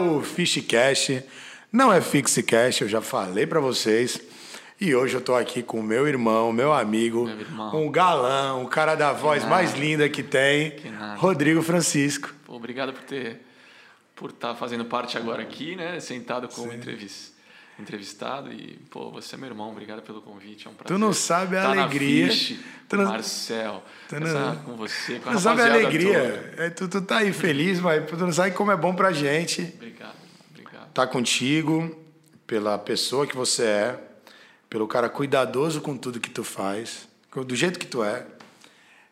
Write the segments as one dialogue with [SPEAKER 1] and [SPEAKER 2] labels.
[SPEAKER 1] o Fishcast, não é Fixcast, eu já falei para vocês. E hoje eu tô aqui com o meu irmão, meu amigo,
[SPEAKER 2] Meu irmão.
[SPEAKER 1] um galã, um cara da voz mais linda que tem,
[SPEAKER 2] Que.
[SPEAKER 1] Rodrigo Francisco.
[SPEAKER 2] Pô, obrigado por ter por estar fazendo parte agora aqui, né? Sentado como entrevis, entrevistado e pô, você é meu irmão, obrigado pelo convite, é um prazer.
[SPEAKER 1] Tu não sabe a
[SPEAKER 2] Tá na
[SPEAKER 1] alegria.
[SPEAKER 2] Fiche,
[SPEAKER 1] Tu
[SPEAKER 2] com
[SPEAKER 1] não-
[SPEAKER 2] Marcel,
[SPEAKER 1] Tu
[SPEAKER 2] com,
[SPEAKER 1] não-
[SPEAKER 2] com você, com a
[SPEAKER 1] Tu não sabe a alegria. É, tu, tu tá aí feliz, mas tu não sabe como é bom pra gente
[SPEAKER 2] Obrigado, obrigado.
[SPEAKER 1] estar contigo, pela pessoa que você é, pelo cara cuidadoso com tudo que tu faz, do jeito que tu é.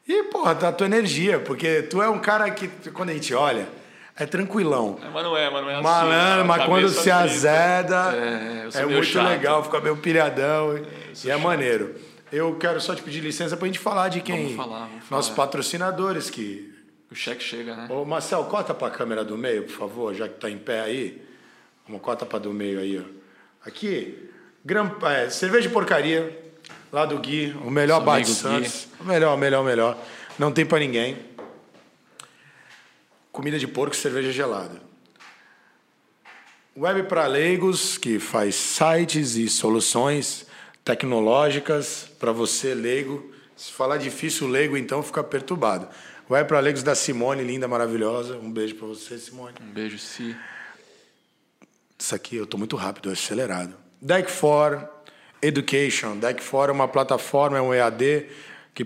[SPEAKER 1] E, porra, tá a tua energia, porque tu é um cara que, quando a gente olha, é tranquilão.
[SPEAKER 2] É, mas não é, mas não é assim.
[SPEAKER 1] Malandro,
[SPEAKER 2] a
[SPEAKER 1] mas quando se azeda,
[SPEAKER 2] É,
[SPEAKER 1] é muito
[SPEAKER 2] chato.
[SPEAKER 1] legal, fica meio pilhadão e
[SPEAKER 2] sou
[SPEAKER 1] é
[SPEAKER 2] chato.
[SPEAKER 1] maneiro. Eu quero só te pedir licença pra gente falar de quem.
[SPEAKER 2] Vamos falar, vamos
[SPEAKER 1] Nossos
[SPEAKER 2] falar.
[SPEAKER 1] patrocinadores que.
[SPEAKER 2] O cheque chega, né?
[SPEAKER 1] Ô, Marcel, corta pra câmera do meio, por favor, já que tá em pé aí. Vamos, corta pra do meio aí, ó. Aqui, Gran... é, cerveja de porcaria, lá do Gui, o melhor
[SPEAKER 2] Nosso
[SPEAKER 1] bar de Santos. O melhor, o melhor, o melhor. Não tem pra ninguém. Comida de porco e cerveja gelada. Web para leigos, que faz sites e soluções tecnológicas para você leigo. Se falar difícil leigo, então fica perturbado. Web para leigos da Simone, linda, maravilhosa. Um beijo para você, Simone.
[SPEAKER 2] Um beijo, Si.
[SPEAKER 1] Isso aqui eu estou muito rápido, acelerado. Deck 4 Education. Deck 4 é uma plataforma, é um EAD que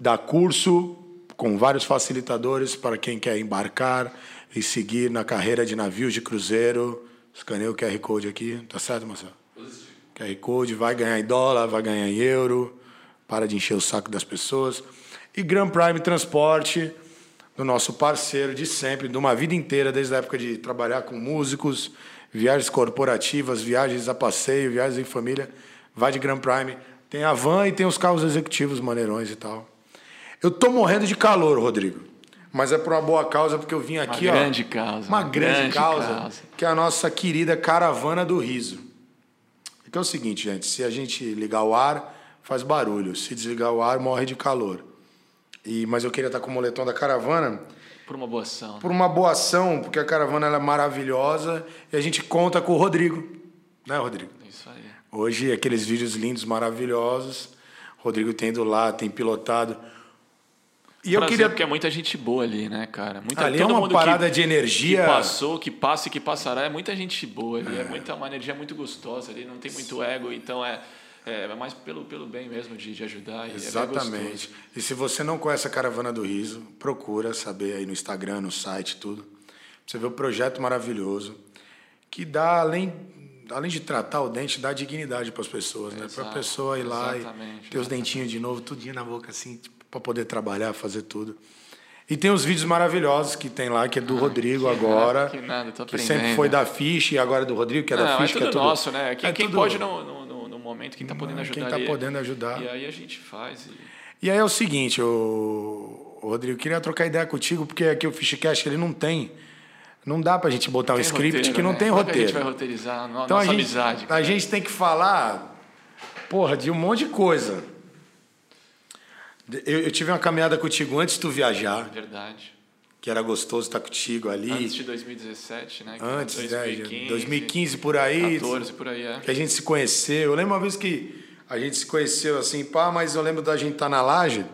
[SPEAKER 1] dá curso com vários facilitadores para quem quer embarcar e seguir na carreira de navios de cruzeiro. Escaneia o QR Code aqui, tá certo, Marcelo? QR Code, vai ganhar em dólar, vai ganhar em euro, para de encher o saco das pessoas. E Grand Prime Transporte, do nosso parceiro de sempre, de uma vida inteira, desde a época de trabalhar com músicos, viagens corporativas, viagens a passeio, viagens em família, vai de Grand Prime. Tem a van e tem os carros executivos maneirões e tal. Eu tô morrendo de calor, Rodrigo. Mas é por uma boa causa, porque eu vim aqui, ó.
[SPEAKER 2] grande causa,
[SPEAKER 1] Uma
[SPEAKER 2] uma
[SPEAKER 1] grande,
[SPEAKER 2] grande
[SPEAKER 1] causa,
[SPEAKER 2] causa.
[SPEAKER 1] que é a nossa querida caravana do riso. Que é o seguinte, gente, se a gente ligar o ar, faz barulho. Se desligar o ar, morre de calor. E, mas eu queria estar com o moletom da caravana
[SPEAKER 2] Por uma boa ação.
[SPEAKER 1] por uma boa ação, porque a caravana é maravilhosa e a gente conta com o Rodrigo. Né, Rodrigo?
[SPEAKER 2] Isso aí.
[SPEAKER 1] Hoje, aqueles vídeos lindos, maravilhosos. Rodrigo tendo lá, tem pilotado. E eu queria.
[SPEAKER 2] porque é muita gente boa ali, né, cara? Muita,
[SPEAKER 1] Ali é uma parada
[SPEAKER 2] que,
[SPEAKER 1] de energia.
[SPEAKER 2] Que passou, que passa e que passará. É muita gente boa ali. É, muita, uma energia muito gostosa ali. Não tem muito ego. Então é, é, é mais pelo, pelo bem mesmo de, de ajudar. E É
[SPEAKER 1] Exatamente.
[SPEAKER 2] gostoso.
[SPEAKER 1] e se você não conhece a Caravana do Riso, procura saber aí no Instagram, no site, tudo. Pra Você vê o projeto maravilhoso que dá, além, além de tratar o dente, dá dignidade para as pessoas, né? Para a pessoa ir lá e ter os dentinhos de novo, tudinho na boca, assim, para poder trabalhar, fazer tudo. E tem os vídeos maravilhosos que tem lá, que é do Rodrigo
[SPEAKER 2] Ah, que
[SPEAKER 1] agora.
[SPEAKER 2] nada, que nada,
[SPEAKER 1] que sempre foi da Fish e agora é do Rodrigo, que é da
[SPEAKER 2] Não,
[SPEAKER 1] Fish,
[SPEAKER 2] é
[SPEAKER 1] que
[SPEAKER 2] tudo
[SPEAKER 1] é tudo
[SPEAKER 2] nosso, né? Quem,
[SPEAKER 1] é
[SPEAKER 2] quem
[SPEAKER 1] tudo-
[SPEAKER 2] pode no, no, no- momento, quem tá podendo ajudar
[SPEAKER 1] Quem tá
[SPEAKER 2] ali.
[SPEAKER 1] podendo ajudar.
[SPEAKER 2] E aí a gente faz. E...
[SPEAKER 1] E aí é o seguinte, o Rodrigo, queria trocar ideia contigo, porque aqui o Fishcast ele não tem. Não dá pra gente botar um script
[SPEAKER 2] roteiro,
[SPEAKER 1] que não
[SPEAKER 2] né?
[SPEAKER 1] tem
[SPEAKER 2] é
[SPEAKER 1] roteiro.
[SPEAKER 2] A gente vai roteirizar a
[SPEAKER 1] então a
[SPEAKER 2] nossa
[SPEAKER 1] gente,
[SPEAKER 2] amizade.
[SPEAKER 1] a
[SPEAKER 2] cara?
[SPEAKER 1] gente tem que falar, porra, de um monte de coisa. Eu, eu tive uma caminhada contigo antes de tu viajar,
[SPEAKER 2] Verdade.
[SPEAKER 1] que era gostoso estar contigo ali.
[SPEAKER 2] Antes de 2017, né? que
[SPEAKER 1] Antes,
[SPEAKER 2] 2015,
[SPEAKER 1] né? 2015 por aí.
[SPEAKER 2] 14 por aí, é.
[SPEAKER 1] que a gente se conheceu. Eu lembro uma vez que a gente se conheceu assim, pá, mas eu lembro da gente estar na laje.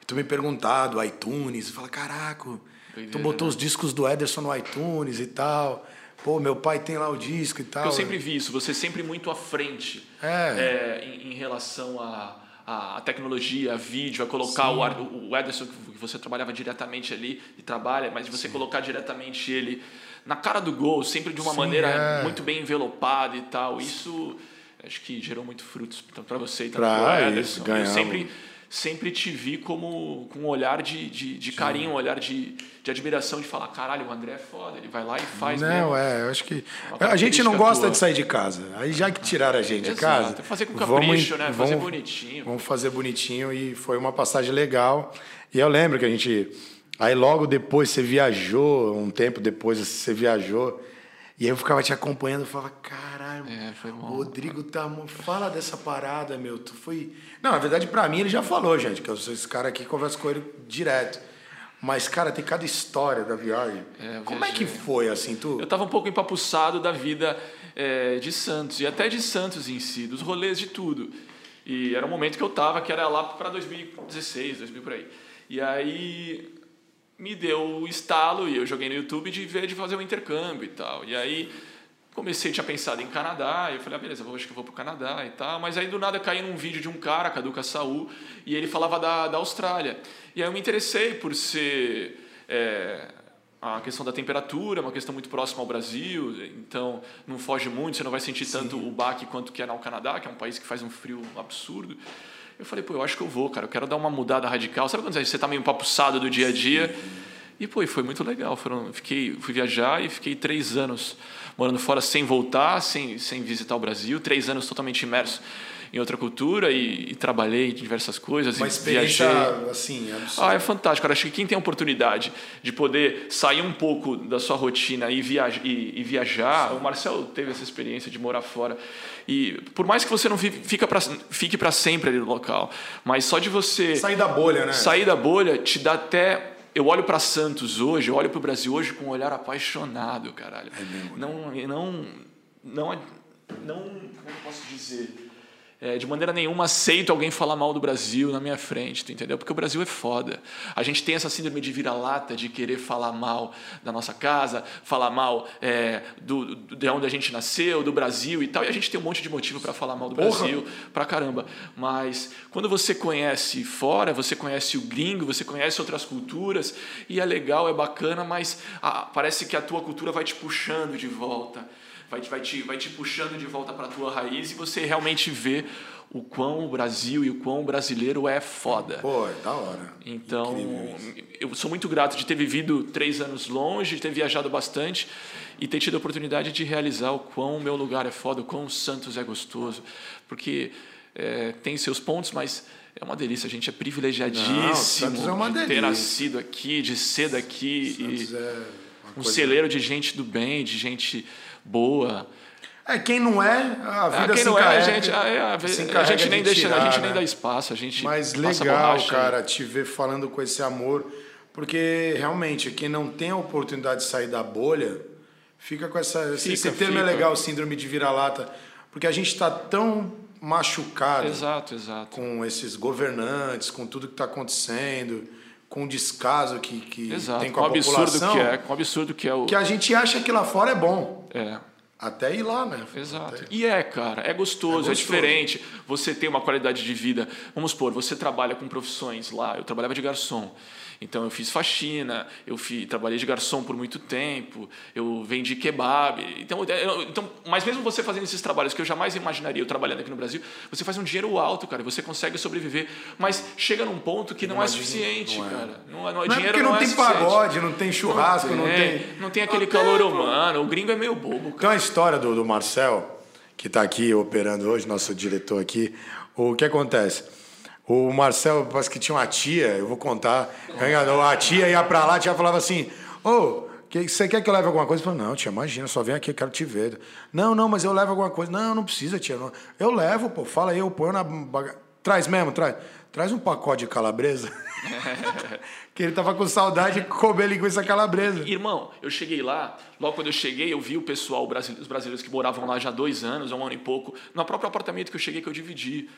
[SPEAKER 1] E tu me perguntar do iTunes, fala, caraca, tu
[SPEAKER 2] Doideira,
[SPEAKER 1] botou
[SPEAKER 2] né?
[SPEAKER 1] os discos do Ederson no iTunes e tal. Pô, meu pai tem lá o disco e tal.
[SPEAKER 2] Eu sempre vi isso, você sempre muito à frente
[SPEAKER 1] É.
[SPEAKER 2] é, em, em relação à à tecnologia, a vídeo, a colocar o, Ederson, que você trabalhava diretamente ali e trabalha, mas você colocar diretamente ele na cara do gol, sempre de uma
[SPEAKER 1] Sim,
[SPEAKER 2] maneira
[SPEAKER 1] é.
[SPEAKER 2] muito bem envelopada e tal. Isso acho que gerou muito frutos para você e para o
[SPEAKER 1] isso,
[SPEAKER 2] Ederson. Eu
[SPEAKER 1] ganhamos.
[SPEAKER 2] sempre sempre te vi como com um olhar de, de, de carinho, um olhar de, de admiração, de falar, caralho, o André é foda, ele vai lá e faz
[SPEAKER 1] Não,
[SPEAKER 2] mesmo.
[SPEAKER 1] é, eu acho que. A gente não gosta
[SPEAKER 2] tua.
[SPEAKER 1] de sair de casa. Aí já que tiraram a gente de
[SPEAKER 2] Exato,
[SPEAKER 1] casa.
[SPEAKER 2] fazer com
[SPEAKER 1] vamos
[SPEAKER 2] capricho, né? Fazer
[SPEAKER 1] vamos-
[SPEAKER 2] bonitinho.
[SPEAKER 1] Vamos fazer bonitinho e foi uma passagem legal. E eu lembro que a gente. Aí logo depois você viajou, um tempo depois você viajou. E aí eu ficava te acompanhando, eu falava, caralho,
[SPEAKER 2] É, foi bom.
[SPEAKER 1] o Rodrigo tá. Fala dessa parada, meu. Tu foi. Não, na verdade, pra mim ele já falou, gente, que eu sou esse cara aqui converso com ele direto. Mas, cara, tem cada história da viagem.
[SPEAKER 2] É,
[SPEAKER 1] Como é que foi, assim, tu...
[SPEAKER 2] Eu estava um pouco empapuçado da vida é, de Santos, e até de Santos em si, dos rolês de tudo. E era um momento que eu estava, que era lá para 2016, 2000 por aí. E aí me deu o estalo, e eu joguei no YouTube de ver de fazer um intercâmbio e tal. E aí comecei, tinha pensado em Canadá, e eu falei, ah, beleza, acho que eu vou pro Canadá e tal. Mas aí do nada caí num vídeo de um cara, Caduca Saul, e ele falava da, da Austrália. E aí eu me interessei por ser. é, a questão da temperatura uma questão muito próxima ao Brasil, então não foge muito, você não vai sentir tanto o baque quanto que é no Canadá, que é um país que faz um frio absurdo. Eu falei, pô, eu acho que eu vou, cara, eu quero dar uma mudada radical. Sabe quando você tá meio papuçado do dia a dia? E, pô, foi muito legal. Foram, fiquei, fui viajar e fiquei três anos morando fora sem voltar, sem, sem visitar o Brasil, três anos totalmente imerso em outra cultura e, e trabalhei em diversas coisas.
[SPEAKER 1] Uma experiência,
[SPEAKER 2] viajei.
[SPEAKER 1] assim, absurda.
[SPEAKER 2] Ah, é fantástico. Cara, acho que quem tem a oportunidade de poder sair um pouco da sua rotina e, viaja, e, e viajar, o Marcel teve essa experiência de morar fora. E por mais que você não fica pra, fique para sempre ali no local, mas só de você
[SPEAKER 1] Sair da bolha, né?
[SPEAKER 2] sair da bolha te dá até. Eu olho para Santos hoje, eu olho para o Brasil hoje com um olhar apaixonado, caralho.
[SPEAKER 1] É mesmo,
[SPEAKER 2] Não, não, não, não, como eu posso dizer? É, de maneira nenhuma aceito alguém falar mal do Brasil na minha frente, entendeu? Porque o Brasil é foda. A gente tem essa síndrome de vira-lata, de querer falar mal da nossa casa, falar mal é, do, do- de onde a gente nasceu, do Brasil e tal. E a gente tem um monte de motivo para falar mal do
[SPEAKER 1] Porra.
[SPEAKER 2] Brasil pra caramba. Mas quando você conhece fora, você conhece o gringo, você conhece outras culturas, e é legal, é bacana, mas ah, parece que a tua cultura vai te puxando de volta. Vai, te- vai, te, vai te puxando de volta para a tua raiz e você realmente vê o quão o Brasil e o quão o brasileiro é foda.
[SPEAKER 1] Pô, é da hora.
[SPEAKER 2] Então, eu sou muito grato de ter vivido três anos longe, de ter viajado bastante e ter tido a oportunidade de realizar o quão o meu lugar é foda, o quão o Santos é gostoso. Porque é, tem seus pontos, mas é uma delícia. A gente é privilegiadíssimo
[SPEAKER 1] Santos é uma
[SPEAKER 2] de ter nascido aqui, de ser daqui.
[SPEAKER 1] Santos
[SPEAKER 2] e
[SPEAKER 1] é
[SPEAKER 2] um
[SPEAKER 1] coisa-
[SPEAKER 2] celeiro de gente do bem, de gente boa.
[SPEAKER 1] É, quem não é, a
[SPEAKER 2] Ah,
[SPEAKER 1] vida
[SPEAKER 2] quem
[SPEAKER 1] se
[SPEAKER 2] não é, a gente, a, a-
[SPEAKER 1] se
[SPEAKER 2] a
[SPEAKER 1] encarrega
[SPEAKER 2] gente nem
[SPEAKER 1] de
[SPEAKER 2] deixa, a gente nem dá espaço, a gente
[SPEAKER 1] Mas legal, cara, te ver falando com esse amor, porque realmente quem não tem a oportunidade de sair da bolha, fica com essa. esse- esse
[SPEAKER 2] Fica,
[SPEAKER 1] termo é
[SPEAKER 2] fica.
[SPEAKER 1] legal, síndrome de vira-lata, porque a gente está tão machucado
[SPEAKER 2] Exato, exato.
[SPEAKER 1] com esses governantes, com tudo que está acontecendo, com o descaso que, que
[SPEAKER 2] Exato,
[SPEAKER 1] tem com
[SPEAKER 2] com o
[SPEAKER 1] a população,
[SPEAKER 2] que é, com o absurdo que é o.
[SPEAKER 1] que a gente acha que lá fora é bom.
[SPEAKER 2] É,
[SPEAKER 1] Até ir lá, né?
[SPEAKER 2] exato.
[SPEAKER 1] Até-
[SPEAKER 2] E é, cara, é gostoso,
[SPEAKER 1] É
[SPEAKER 2] é,
[SPEAKER 1] gostoso.
[SPEAKER 2] diferente. Você tem uma qualidade de vida. Vamos supor, você trabalha com profissões lá. Eu trabalhava de garçom. Então eu fiz faxina, eu fi, trabalhei de garçom por muito tempo, eu vendi kebab. Então, eu- então, mas mesmo você fazendo esses trabalhos que eu jamais imaginaria, eu trabalhando aqui no Brasil, você faz um dinheiro alto, cara, você consegue sobreviver. Mas chega num ponto que não, é
[SPEAKER 1] Imagina,
[SPEAKER 2] suficiente,
[SPEAKER 1] não é.
[SPEAKER 2] cara. Não, é- não,
[SPEAKER 1] Não é
[SPEAKER 2] dinheiro
[SPEAKER 1] porque não,
[SPEAKER 2] é
[SPEAKER 1] tem
[SPEAKER 2] suficiente.
[SPEAKER 1] pagode, não tem churrasco, não tem.
[SPEAKER 2] Não tem aquele
[SPEAKER 1] Não tem,
[SPEAKER 2] calor humano. O gringo é meio bobo, cara.
[SPEAKER 1] Tem uma história do, do Marcel, que está aqui operando hoje, nosso diretor aqui. O que acontece? O Marcel, parece que tinha uma tia, eu vou contar. A tia ia para lá, a tia falava assim: Ô, que- você quer que eu leve alguma coisa? Eu falei, não, tia, imagina, só vem aqui, eu quero te ver. Não, não, mas eu levo alguma coisa. Não, não precisa, tia. não. Eu levo, pô, fala aí, eu ponho na. baga- Traz mesmo, traz. Traz um pacote de calabresa. que ele tava com saudade de comer linguiça calabresa.
[SPEAKER 2] Irmão, eu cheguei lá, logo quando eu cheguei, eu vi o pessoal, os brasileiros que moravam lá já há dois anos, um ano e pouco, no próprio apartamento que eu cheguei, que eu dividi.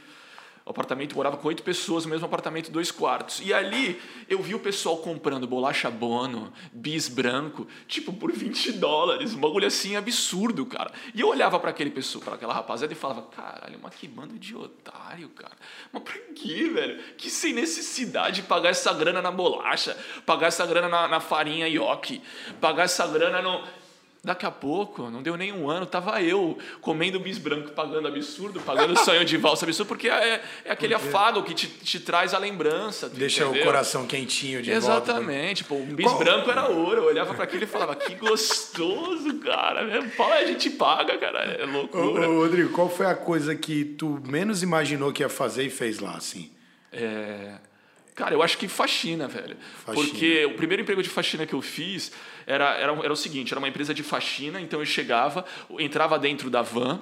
[SPEAKER 2] O apartamento morava com oito pessoas, no mesmo apartamento, dois quartos. E ali eu vi o pessoal comprando bolacha bono, bis branco, tipo por 20 dólares, um bagulho assim absurdo, cara. E eu olhava para aquele pessoa, para aquela rapaziada e falava: caralho, mas que bando de otário, cara. Mas pra quê, velho? Que sem necessidade de pagar essa grana na bolacha, pagar essa grana na, na farinha ioki, pagar essa grana no. Daqui a pouco, não deu nem um ano, tava eu comendo bis branco, pagando absurdo, pagando sonho de valsa absurdo, porque é, é aquele afago que te, te traz a lembrança.
[SPEAKER 1] Deixa
[SPEAKER 2] entendeu?
[SPEAKER 1] o coração quentinho de volta.
[SPEAKER 2] Exatamente, pô, um bis
[SPEAKER 1] Qual-
[SPEAKER 2] branco era ouro. Eu olhava para aquilo e falava, que gostoso, cara. Fala, a gente paga, cara. É
[SPEAKER 1] Ô,
[SPEAKER 2] loucura.
[SPEAKER 1] ô, Rodrigo, qual foi a coisa que tu menos imaginou que ia fazer e fez lá, assim?
[SPEAKER 2] É, Cara, eu acho que faxina, velho.
[SPEAKER 1] Faxina.
[SPEAKER 2] Porque o primeiro emprego de faxina que eu fiz era, era, era o seguinte: era uma empresa de faxina, então eu chegava, entrava dentro da van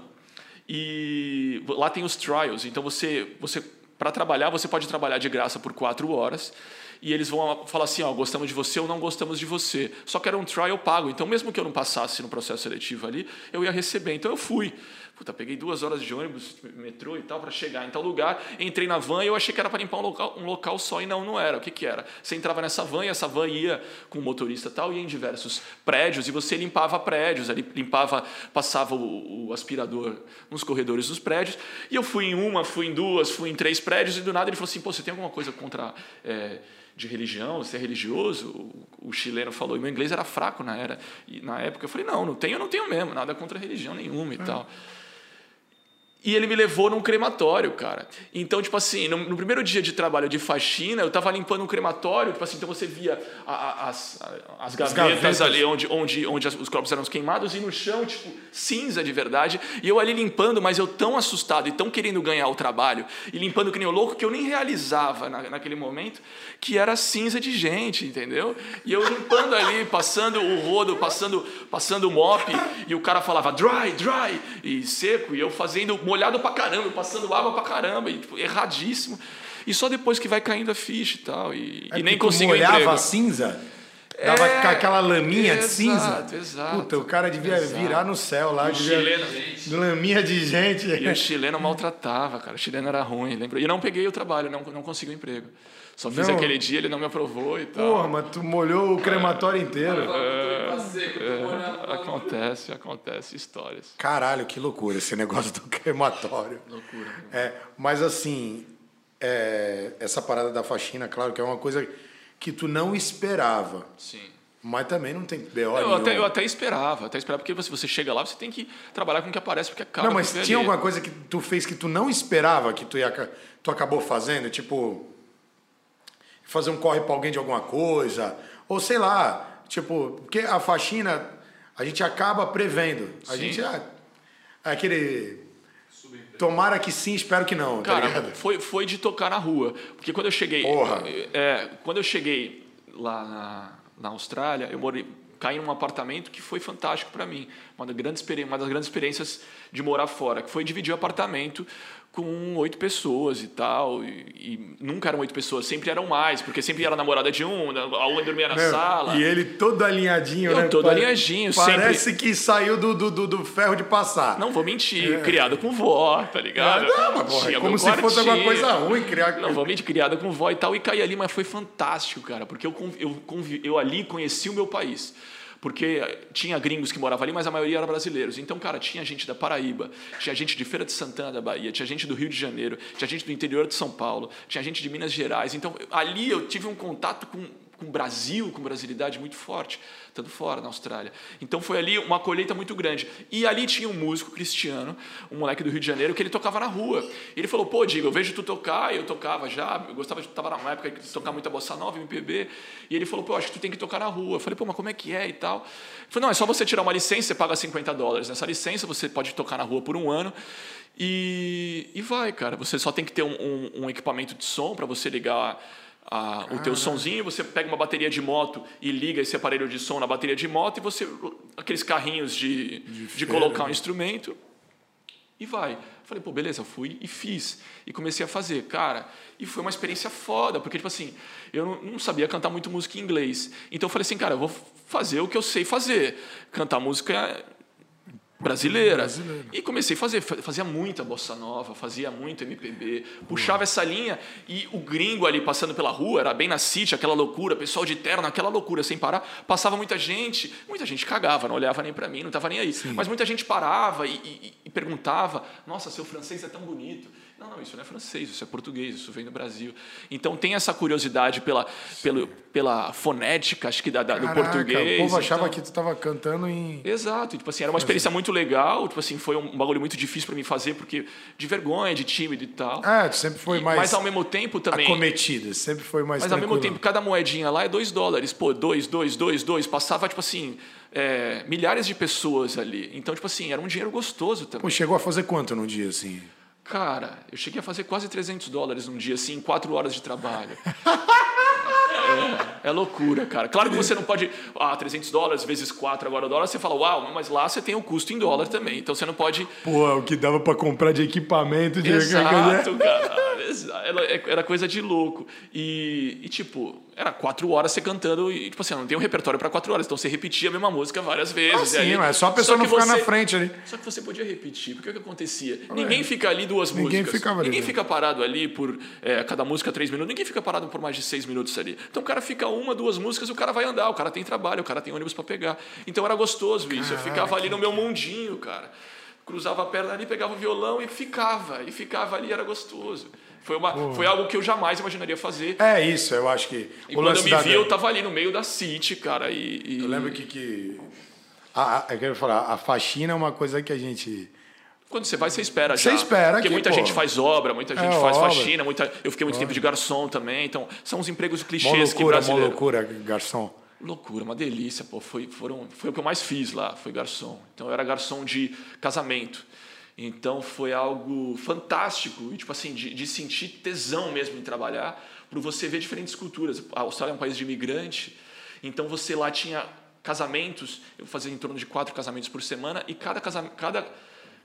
[SPEAKER 2] e lá tem os trials. Então você, você para trabalhar, você pode trabalhar de graça por quatro horas. e eles vão falar assim, ó, gostamos de você ou não gostamos de você. Só que era um trial pago, então mesmo que eu não passasse no processo seletivo ali, eu ia receber. Então eu fui. Puta, peguei duas horas de ônibus, metrô e tal, para chegar em tal lugar. Entrei na van e eu achei que era para limpar um local, um local só, e não, não era. O que, que era? Você entrava nessa van e essa van ia com o motorista e tal, ia em diversos prédios, e você limpava prédios, ali, limpava, passava o, o aspirador nos corredores dos prédios. E eu fui em uma, fui em duas, fui em três prédios, e do nada ele falou assim: pô, você tem alguma coisa contra. É, de religião, você é religioso? O, o, chileno falou, e meu inglês era fraco na, era, e na época. Eu falei, não, não tenho, não tenho mesmo, nada contra religião nenhuma e é. tal. E ele me levou num crematório, cara. Então, tipo assim, no, no, primeiro dia de trabalho de faxina, eu tava limpando um crematório, tipo assim, então você via a, a, as, a, as, gavetas as, gavetas ali onde, onde, onde os corpos eram queimados e no chão, tipo, cinza de verdade. E eu ali limpando, mas eu tão assustado e tão querendo ganhar o trabalho, e limpando que nem o louco, que eu nem realizava na, naquele momento, que era cinza de gente, entendeu? E eu limpando ali, passando o rodo, passando, passando o mop, e o cara falava dry, dry, e seco, e eu fazendo molhado pra caramba, passando água pra caramba, e, tipo, erradíssimo. E só depois que vai caindo a ficha e tal. E,
[SPEAKER 1] é
[SPEAKER 2] e nem consigo
[SPEAKER 1] molhava a cinza? Dava é, aquela laminha
[SPEAKER 2] exato,
[SPEAKER 1] de cinza.
[SPEAKER 2] Exato.
[SPEAKER 1] Puta, o cara devia exato. virar no céu lá.
[SPEAKER 2] O chileno,
[SPEAKER 1] laminha de gente.
[SPEAKER 2] E o chileno maltratava, cara. O chileno era ruim, lembra? E eu não peguei o trabalho, não, não consegui o um emprego. Só fiz não. aquele dia, ele não me aprovou e tal.
[SPEAKER 1] Porra, mas tu molhou o crematório inteiro.
[SPEAKER 2] É, é, acontece, acontece, histórias.
[SPEAKER 1] Caralho, que loucura esse negócio do crematório.
[SPEAKER 2] Loucura.
[SPEAKER 1] É, mas assim, é, essa parada da faxina, claro que é uma coisa que tu não esperava.
[SPEAKER 2] Sim.
[SPEAKER 1] Mas também não tem BO
[SPEAKER 2] eu até, eu até esperava, até esperava, porque você, você chega lá, você tem que trabalhar com o que aparece, porque acaba
[SPEAKER 1] Não, mas tinha ali. alguma coisa que tu fez que tu não esperava que tu, ia, tu acabou fazendo? Tipo, fazer um corre para alguém de alguma coisa, ou sei lá, tipo, porque a faxina a gente acaba prevendo. A sim. gente é, é aquele Tomara que sim, espero que não.
[SPEAKER 2] Tá Cara, tá foi, foi de tocar na rua. Porque quando eu cheguei.
[SPEAKER 1] Porra.
[SPEAKER 2] É, quando eu cheguei lá na, na Austrália, eu morei, caí num apartamento que foi fantástico para mim. Uma das, grandes, uma das grandes experiências de morar fora, que foi dividir o apartamento com oito pessoas e tal. E, e, nunca eram oito pessoas, sempre eram mais, porque sempre era a namorada de um, a uma dormia na Meu, sala.
[SPEAKER 1] E ele todo alinhadinho,
[SPEAKER 2] eu,
[SPEAKER 1] né?
[SPEAKER 2] Todo Pare alinhadinho.
[SPEAKER 1] Parece
[SPEAKER 2] sempre...
[SPEAKER 1] que saiu do, do, do, ferro de passar.
[SPEAKER 2] Não vou mentir, é. criado com vó, tá ligado?
[SPEAKER 1] É, não, mas porra, como se fosse alguma coisa ruim criar
[SPEAKER 2] Não vou mentir, criado com vó e tal. E caí ali, mas foi fantástico, cara, porque eu, eu, eu ali conheci o meu país porque tinha gringos que moravam ali, mas a maioria eram brasileiros. Então, cara, tinha gente da Paraíba, tinha gente de Feira de Santana da Bahia, tinha gente do Rio de Janeiro, tinha gente do interior de São Paulo, tinha gente de Minas Gerais. Então, ali eu tive um contato com com o Brasil, com brasilidade muito forte, estando fora na Austrália. Então foi ali uma colheita muito grande. E ali tinha um músico cristiano, um moleque do Rio de Janeiro, que ele tocava na rua. Ele falou: pô, Diego, eu vejo tu tocar, eu tocava já, eu gostava de estava numa época de tocar muita bossa nova, MPB. E ele falou: pô, acho que tu tem que tocar na rua. Eu falei: pô, mas como é que é e tal? Ele falou: não, é só você tirar uma licença, você paga 50 dólares. Nessa licença você pode tocar na rua por um ano. E, e vai, cara. Você só tem que ter um, um, um equipamento de som para você ligar a, o teu sonzinho, você pega uma bateria de moto e liga esse aparelho de som na bateria de moto e você aqueles carrinhos de, de, de colocar um instrumento e vai. Falei, pô, beleza, fui e fiz. E comecei a fazer, cara. E foi uma experiência foda, porque, tipo assim, eu não sabia cantar muito música em inglês. Então eu falei assim, cara, eu vou fazer o que eu sei fazer. Cantar música brasileira. brasileira. E comecei a fazer, fazia muita bossa nova, fazia muito MPB, puxava essa linha e o gringo ali passando pela rua, era bem na City, aquela loucura, pessoal de terno, aquela loucura sem parar, passava muita gente, muita gente cagava, não olhava nem para mim, não estava nem aí, Sim. mas muita gente parava e, e, e perguntava: "Nossa, seu francês é tão bonito". Não, não, isso não é francês, isso é português, isso vem do Brasil. Então tem essa curiosidade pela, pela, pela fonética, acho que da, da,
[SPEAKER 1] Caraca,
[SPEAKER 2] do português.
[SPEAKER 1] O povo achava
[SPEAKER 2] então...
[SPEAKER 1] que tu estava cantando em.
[SPEAKER 2] Exato, tipo assim, era uma experiência muito legal, tipo assim, foi um bagulho muito difícil para mim fazer, porque de vergonha, de tímido e tal.
[SPEAKER 1] É, tu sempre foi mais.
[SPEAKER 2] Mas ao mesmo tempo também.
[SPEAKER 1] Acometido, sempre foi mais.
[SPEAKER 2] Mas
[SPEAKER 1] tranquilo.
[SPEAKER 2] ao mesmo tempo, cada moedinha lá é dois dólares. Pô, dois, dois, dois, dois. Passava, tipo assim. É, milhares de pessoas ali. Então, tipo assim, era um dinheiro gostoso também.
[SPEAKER 1] Pô, chegou a fazer quanto num dia, assim?
[SPEAKER 2] Cara, eu cheguei a fazer quase 300 dólares num dia, assim, em quatro horas de trabalho. é. É loucura, cara. Claro que você não pode. Ah, 300 dólares vezes 4 agora o dólar, você fala, uau, mas lá você tem o custo em dólar também. Então você não pode.
[SPEAKER 1] Pô, o que dava pra comprar de equipamento de.
[SPEAKER 2] Exato, cara. Era coisa de louco. E, e, tipo, era quatro horas você cantando e, tipo assim, não tem um repertório para quatro horas. Então você repetia a mesma música várias vezes.
[SPEAKER 1] Ah, sim, mas só a pessoa só não ficar você... na frente ali.
[SPEAKER 2] Só que você podia repetir. Porque o que acontecia? É. Ninguém fica ali duas
[SPEAKER 1] Ninguém
[SPEAKER 2] músicas.
[SPEAKER 1] Ficava
[SPEAKER 2] Ninguém
[SPEAKER 1] ali,
[SPEAKER 2] fica parado ali por é, cada música três minutos. Ninguém fica parado por mais de seis minutos ali. Então o cara fica uma, duas músicas e o cara vai andar. O cara tem trabalho, o cara tem ônibus para pegar. Então era gostoso isso. Caraca, Eu ficava ali no meu mundinho, cara. Cruzava a perna ali, pegava o violão e ficava. E ficava ali, era gostoso. Foi, uma, foi algo que eu jamais imaginaria fazer.
[SPEAKER 1] É isso, eu acho que.
[SPEAKER 2] E quando eu me vi, eu tava ali no meio da City, cara. E, e...
[SPEAKER 1] Eu lembro que. que a, a, eu quero falar, a faxina é uma coisa que a gente.
[SPEAKER 2] Quando você vai, você espera
[SPEAKER 1] já. Você espera
[SPEAKER 2] Porque
[SPEAKER 1] que,
[SPEAKER 2] muita
[SPEAKER 1] pô,
[SPEAKER 2] gente faz obra, muita gente
[SPEAKER 1] é
[SPEAKER 2] faz
[SPEAKER 1] obra.
[SPEAKER 2] faxina, muita... eu fiquei muito
[SPEAKER 1] obra.
[SPEAKER 2] tempo de garçom também. Então, são os empregos clichês
[SPEAKER 1] mó
[SPEAKER 2] que
[SPEAKER 1] loucura,
[SPEAKER 2] brasileiro...
[SPEAKER 1] Mó loucura, garçom.
[SPEAKER 2] Loucura, uma delícia, pô. Foi, foram, foi o que eu mais fiz lá, foi garçom. Então, eu era garçom de casamento. Então foi algo fantástico, e, tipo assim, de, de sentir tesão mesmo em trabalhar, por você ver diferentes culturas. A Austrália é um país de imigrante, então você lá tinha casamentos, eu fazia em torno de quatro casamentos por semana, e cada, casamento, cada,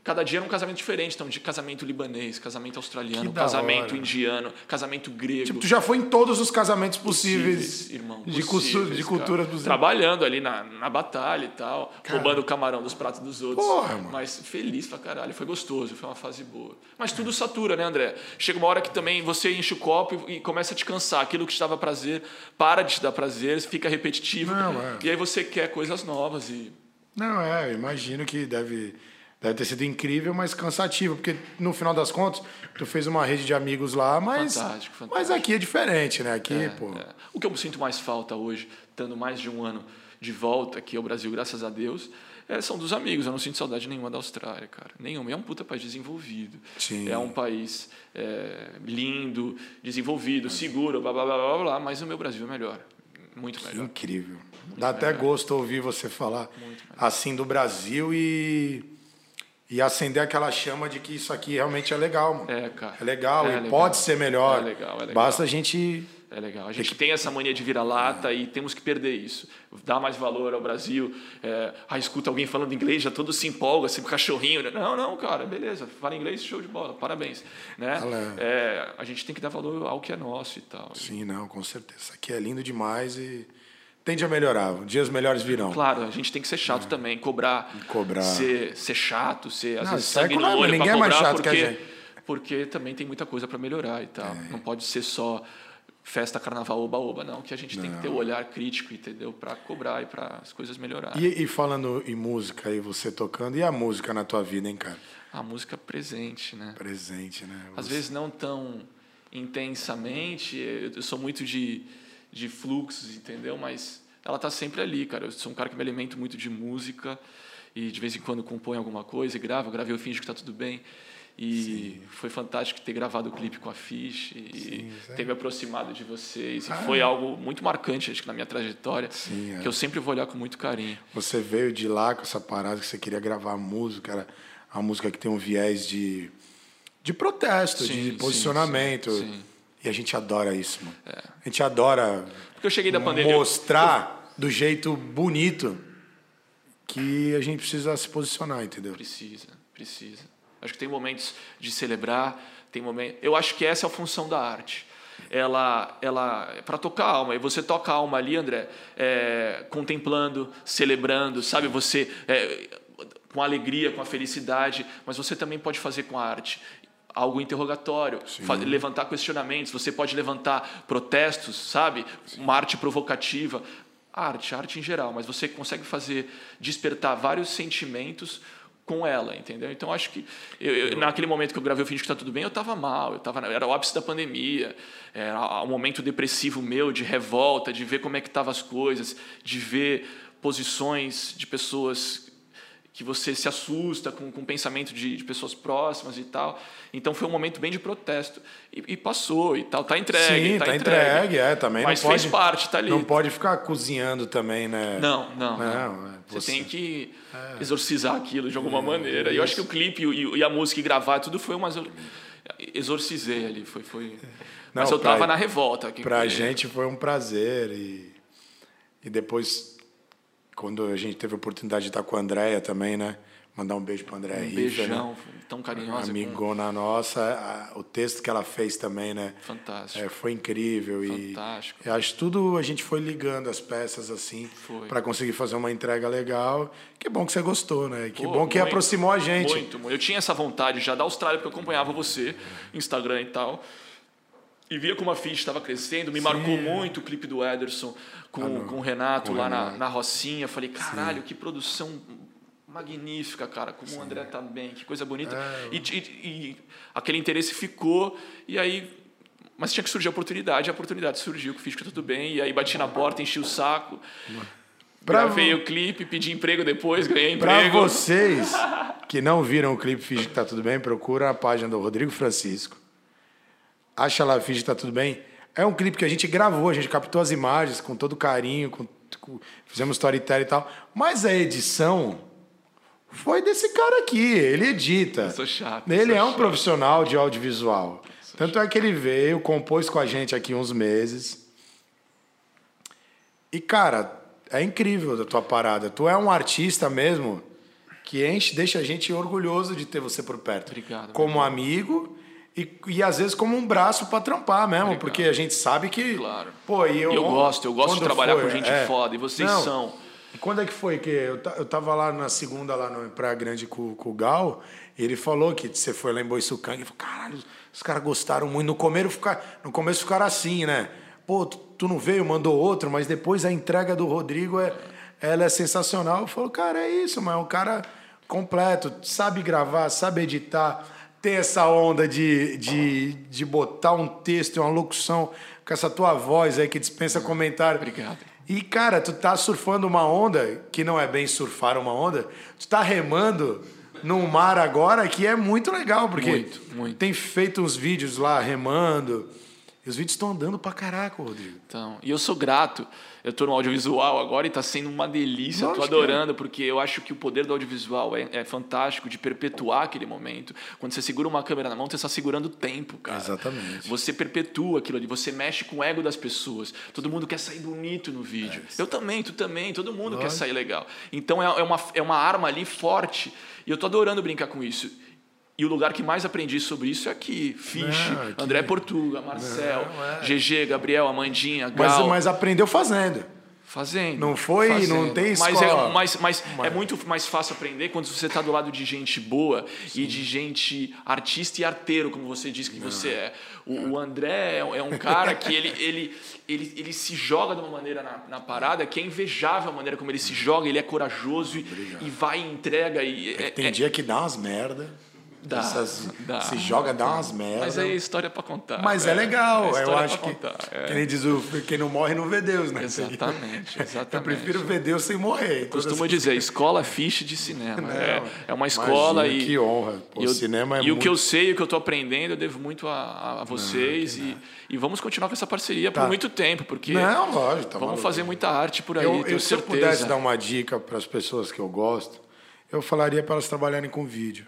[SPEAKER 2] cada dia era um casamento diferente. Então, de casamento libanês, casamento australiano, casamento
[SPEAKER 1] hora.
[SPEAKER 2] indiano, casamento grego.
[SPEAKER 1] Tipo, tu já foi em todos os casamentos possíveis,
[SPEAKER 2] irmão.
[SPEAKER 1] de,
[SPEAKER 2] possíveis,
[SPEAKER 1] de
[SPEAKER 2] cara.
[SPEAKER 1] culturas dos
[SPEAKER 2] Trabalhando ali na, na batalha e tal, roubando o camarão dos pratos dos outros.
[SPEAKER 1] Porra, mano.
[SPEAKER 2] Mas feliz pra caralho, foi gostoso, foi uma fase boa. Mas tudo satura, né, André? Chega uma hora que também você enche o copo e, e começa a te cansar. Aquilo que te dava prazer para de te dar prazer, fica repetitivo.
[SPEAKER 1] Não, é.
[SPEAKER 2] E aí você quer coisas novas e.
[SPEAKER 1] Não, é, eu imagino que deve, deve ter sido incrível, mas cansativo, porque no final das contas, tu fez uma rede de amigos lá, mas.
[SPEAKER 2] Fantástico, fantástico.
[SPEAKER 1] Mas aqui é diferente, né? Aqui, pô.
[SPEAKER 2] É. O que eu sinto mais falta hoje, estando mais de um ano de volta aqui ao Brasil, graças a Deus, é, são dos amigos. Eu não sinto saudade nenhuma da Austrália, cara. Nenhuma. É um puta país desenvolvido.
[SPEAKER 1] Sim.
[SPEAKER 2] É um país é, lindo, desenvolvido, seguro, blá, blá, blá, blá, blá, mas o meu Brasil é melhor. Muito melhor.
[SPEAKER 1] Incrível. Dá até gosto ouvir você falar assim do Brasil e, e acender aquela chama de que isso aqui realmente é legal, mano.
[SPEAKER 2] É, cara.
[SPEAKER 1] É legal
[SPEAKER 2] É
[SPEAKER 1] e
[SPEAKER 2] legal.
[SPEAKER 1] pode ser melhor.
[SPEAKER 2] É legal, é legal.
[SPEAKER 1] Basta a gente.
[SPEAKER 2] É legal. A gente tem essa mania de vira-lata e temos que perder isso. Dar mais valor ao Brasil. É, ah, escuta alguém falando inglês, já todo se empolga, assim, cachorrinho. né? Não, não, cara, beleza. Fala inglês, show de bola, parabéns. Né? É, a gente tem que dar valor ao que é nosso e tal.
[SPEAKER 1] Sim, não, com certeza. Isso aqui é lindo demais e tende a melhorar. Dias melhores virão.
[SPEAKER 2] Claro, a gente tem que ser chato também, cobrar.
[SPEAKER 1] Cobrar.
[SPEAKER 2] Ser, ser chato, ser às
[SPEAKER 1] Não,
[SPEAKER 2] vezes sangue no olho
[SPEAKER 1] ninguém é mais
[SPEAKER 2] cobrar,
[SPEAKER 1] chato que a
[SPEAKER 2] porque,
[SPEAKER 1] gente. É.
[SPEAKER 2] porque também tem muita coisa para melhorar e tal. Não pode ser só festa, carnaval, oba-oba, não. Que a gente tem que ter o olhar crítico, entendeu? Para cobrar e para as coisas melhorarem.
[SPEAKER 1] E, e falando em música aí, você tocando, e a música na tua vida, hein, cara?
[SPEAKER 2] A música presente, né?
[SPEAKER 1] Presente, né?
[SPEAKER 2] Às
[SPEAKER 1] Você-
[SPEAKER 2] vezes não tão intensamente, eu sou muito de, de fluxos, entendeu? Mas ela tá sempre ali, cara. Eu sou um cara que me alimento muito de música e de vez em quando compõe alguma coisa e gravo. Eu gravei o Finge que tá tudo bem. E foi fantástico ter gravado o clipe com a Fish e
[SPEAKER 1] Sim, sim.
[SPEAKER 2] ter me aproximado de vocês.
[SPEAKER 1] Ah.
[SPEAKER 2] E foi algo muito marcante, acho que na minha trajetória,
[SPEAKER 1] Sim, é.
[SPEAKER 2] que eu sempre vou olhar com muito carinho.
[SPEAKER 1] Você veio de lá com essa parada que você queria gravar música, era a música que tem um viés de, de protesto,
[SPEAKER 2] Sim,
[SPEAKER 1] de
[SPEAKER 2] sim,
[SPEAKER 1] posicionamento.
[SPEAKER 2] sim, sim.
[SPEAKER 1] E a gente adora isso, mano. A gente adora
[SPEAKER 2] Porque eu cheguei da pandemia.
[SPEAKER 1] mostrar do jeito bonito que a gente precisa se posicionar, entendeu?
[SPEAKER 2] Precisa, precisa. Acho que tem momentos de celebrar, tem momentos. Eu acho que essa é a função da arte. Ela, ela, para tocar a alma. E você toca a alma ali, André, é, contemplando, celebrando, sabe? Você é, com a alegria, com a felicidade, mas você também pode fazer com a arte algo interrogatório, levantar questionamentos. Você pode levantar protestos, sabe? Uma arte provocativa. Arte, arte em geral, mas você consegue fazer despertar vários sentimentos com ela, entendeu? Então acho que eu, eu- naquele momento que eu gravei o Finge que tá tudo bem, eu estava mal, eu tava era o ápice da pandemia, era um momento depressivo meu de revolta, de ver como é que estavam as coisas, de ver posições de pessoas que você se assusta com, com o pensamento de, de pessoas próximas e tal. Então foi um momento bem de protesto e, e passou e tal, tá entregue,
[SPEAKER 1] Sim,
[SPEAKER 2] tá,
[SPEAKER 1] tá
[SPEAKER 2] entregue.
[SPEAKER 1] entregue, é, também
[SPEAKER 2] Mas
[SPEAKER 1] pode,
[SPEAKER 2] fez parte, tá ali.
[SPEAKER 1] Não pode ficar cozinhando também, né?
[SPEAKER 2] Não, não.
[SPEAKER 1] Não,
[SPEAKER 2] não.
[SPEAKER 1] é,
[SPEAKER 2] Você,
[SPEAKER 1] você-
[SPEAKER 2] tem que exorcizar aquilo de alguma maneira. E eu acho que o clipe e, e a música e gravar, tudo foi uma. exor- exorcizei ali. Foi, foi...
[SPEAKER 1] Não,
[SPEAKER 2] Mas eu
[SPEAKER 1] pra-
[SPEAKER 2] tava na revolta. Que-
[SPEAKER 1] Pra gente foi um prazer e, e depois quando a gente teve a oportunidade de estar com a Andréia também, né? Mandar um beijo pra Andréia
[SPEAKER 2] Um
[SPEAKER 1] né?
[SPEAKER 2] beijão, tão carinhosa.
[SPEAKER 1] amigona nossa, a- o texto que ela fez também, né?
[SPEAKER 2] Fantástico.
[SPEAKER 1] É, foi incrível
[SPEAKER 2] Fantástico.
[SPEAKER 1] e acho que tudo a gente foi ligando as peças assim para conseguir fazer uma entrega legal. Que bom que você gostou, né? Que
[SPEAKER 2] Pô,
[SPEAKER 1] bom que
[SPEAKER 2] muito,
[SPEAKER 1] aproximou a gente.
[SPEAKER 2] Muito, muito. Eu tinha essa vontade já da Austrália, porque eu acompanhava você, Instagram e tal. E via como a Fish estava crescendo, me marcou muito o clipe do Ederson com, com o Renato
[SPEAKER 1] com
[SPEAKER 2] lá na, na Rocinha. Falei, caralho, que produção magnífica, cara. Como o André tá bem, que coisa bonita.
[SPEAKER 1] É,
[SPEAKER 2] E, e- e aquele interesse ficou, e aí. Mas tinha que surgir a oportunidade, a oportunidade surgiu, que fiz que tudo bem, e aí bati na porta, enchi o saco. Gravei o clipe, pedi emprego depois, ganhei
[SPEAKER 1] Para
[SPEAKER 2] emprego.
[SPEAKER 1] vocês que não viram o clipe Finge que tá tudo bem, procura a página do Rodrigo Francisco. Acha lá que tá tudo bem. É um clipe que a gente gravou, a gente captou as imagens com todo carinho, com, com- fizemos storytelling e tal. Mas a edição foi desse cara aqui, ele edita.
[SPEAKER 2] Eu sou chato,
[SPEAKER 1] Ele
[SPEAKER 2] sou
[SPEAKER 1] é um
[SPEAKER 2] chato.
[SPEAKER 1] profissional de audiovisual. Tanto é que ele veio, compôs com a gente aqui uns meses. E, cara, é incrível a tua parada. Tu é um artista mesmo que enche, deixa a gente orgulhoso de ter você por perto.
[SPEAKER 2] Obrigado,
[SPEAKER 1] Como amigo e, e às vezes como um braço pra trampar mesmo,
[SPEAKER 2] Obrigado.
[SPEAKER 1] porque a gente sabe que.
[SPEAKER 2] Claro.
[SPEAKER 1] Pô, e eu,
[SPEAKER 2] eu gosto, eu gosto de trabalhar
[SPEAKER 1] foi,
[SPEAKER 2] com gente
[SPEAKER 1] é.
[SPEAKER 2] foda, e vocês
[SPEAKER 1] Não,
[SPEAKER 2] são.
[SPEAKER 1] e Quando é que foi que eu, eu tava lá na segunda, lá no Praia Grande com, com o Gal, e ele falou que você foi lá em Boiçucanga, e falou, caralho, os caras gostaram muito. No começo, ficar, no começo ficaram assim, né? Pô, tu, tu não veio, mandou outro, mas depois a entrega do Rodrigo é, ela é sensacional. Eu falo, cara, é isso, mas é um cara completo, sabe gravar, sabe editar, tem essa onda de, de, de botar um texto e uma locução com essa tua voz aí que dispensa comentário.
[SPEAKER 2] Obrigado.
[SPEAKER 1] E, cara, tu tá surfando uma onda, que não é bem surfar uma onda, tu tá remando num mar agora que é muito legal, porque
[SPEAKER 2] Muito, muito.
[SPEAKER 1] tem feito uns vídeos lá remando, e os vídeos estão andando pra caraca, Rodrigo.
[SPEAKER 2] Então, e eu sou grato. Eu estou no audiovisual agora e está sendo uma delícia.
[SPEAKER 1] Lógico
[SPEAKER 2] Estou
[SPEAKER 1] é.
[SPEAKER 2] adorando, porque eu acho que o poder do audiovisual é, é fantástico de perpetuar aquele momento. Quando você segura uma câmera na mão, você está segurando o tempo, cara.
[SPEAKER 1] Exatamente.
[SPEAKER 2] Você perpetua aquilo ali, você mexe com o ego das pessoas. Todo mundo quer sair bonito no vídeo. eu também, tu também, todo mundo quer sair legal. Então é, é uma, é uma arma ali forte. E eu tô adorando brincar com isso. E o lugar que mais aprendi sobre isso é aqui. Fish,
[SPEAKER 1] Não,
[SPEAKER 2] André Portuga, Marcel,
[SPEAKER 1] Não, é.
[SPEAKER 2] GG, Gabriel, Amandinha,
[SPEAKER 1] Mas,
[SPEAKER 2] Gal.
[SPEAKER 1] mas aprendeu fazendo.
[SPEAKER 2] Fazendo.
[SPEAKER 1] Não foi-
[SPEAKER 2] fazendo.
[SPEAKER 1] não tem
[SPEAKER 2] mas é,
[SPEAKER 1] escola.
[SPEAKER 2] mas, mas é muito mais fácil aprender quando você está do lado de gente boa e de gente artista e arteiro, como você disse que você é. O, o André é, é um cara que ele, ele, ele, ele se joga de uma maneira na, na parada que é invejável a maneira como ele se joga, ele é corajoso e, e vai e entrega. E, é-
[SPEAKER 1] Tem
[SPEAKER 2] é-
[SPEAKER 1] dia que dá umas merda.
[SPEAKER 2] Dá,
[SPEAKER 1] Essas-
[SPEAKER 2] dá.
[SPEAKER 1] Se joga, dá umas merda.
[SPEAKER 2] Mas é história para contar.
[SPEAKER 1] Mas é legal,
[SPEAKER 2] É
[SPEAKER 1] eu acho que.
[SPEAKER 2] contar, é.
[SPEAKER 1] Que nem diz o quem não morre não vê Deus, né?
[SPEAKER 2] Exatamente,
[SPEAKER 1] Eu
[SPEAKER 2] exatamente.
[SPEAKER 1] prefiro ver Deus sem morrer.
[SPEAKER 2] Costumo dizer, escola fiche de cinema.
[SPEAKER 1] Não,
[SPEAKER 2] é, é uma escola
[SPEAKER 1] imagina,
[SPEAKER 2] e.
[SPEAKER 1] que honra. Pô,
[SPEAKER 2] e eu-
[SPEAKER 1] cinema é
[SPEAKER 2] E o que eu
[SPEAKER 1] muito-
[SPEAKER 2] sei, o que eu estou aprendendo, eu devo muito a, a vocês. e, e vamos continuar com essa parceria
[SPEAKER 1] Tá.
[SPEAKER 2] por muito tempo, porque
[SPEAKER 1] Não, lógico, tá
[SPEAKER 2] vamos
[SPEAKER 1] maluco.
[SPEAKER 2] fazer muita arte por aí,
[SPEAKER 1] Eu,
[SPEAKER 2] tenho
[SPEAKER 1] eu, se eu pudesse dar uma dica para as pessoas que eu gosto, eu falaria para elas trabalharem com vídeo.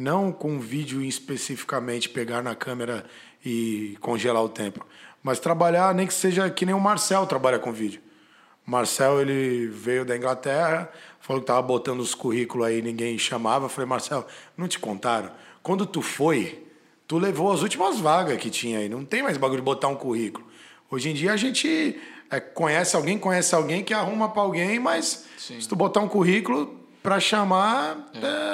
[SPEAKER 1] Não com vídeo especificamente, pegar na câmera e congelar o tempo. Mas trabalhar, nem que seja que nem o Marcel trabalha com vídeo. O Marcel, ele veio da Inglaterra, falou que estava botando os currículos aí, ninguém chamava. Eu falei, Marcel, não te contaram? Quando tu foi, tu levou as últimas vagas que tinha aí. Não tem mais bagulho de botar um currículo. Hoje em dia a gente é, conhece alguém, conhece alguém que arruma para alguém, mas
[SPEAKER 2] Sim.
[SPEAKER 1] se tu botar um currículo para chamar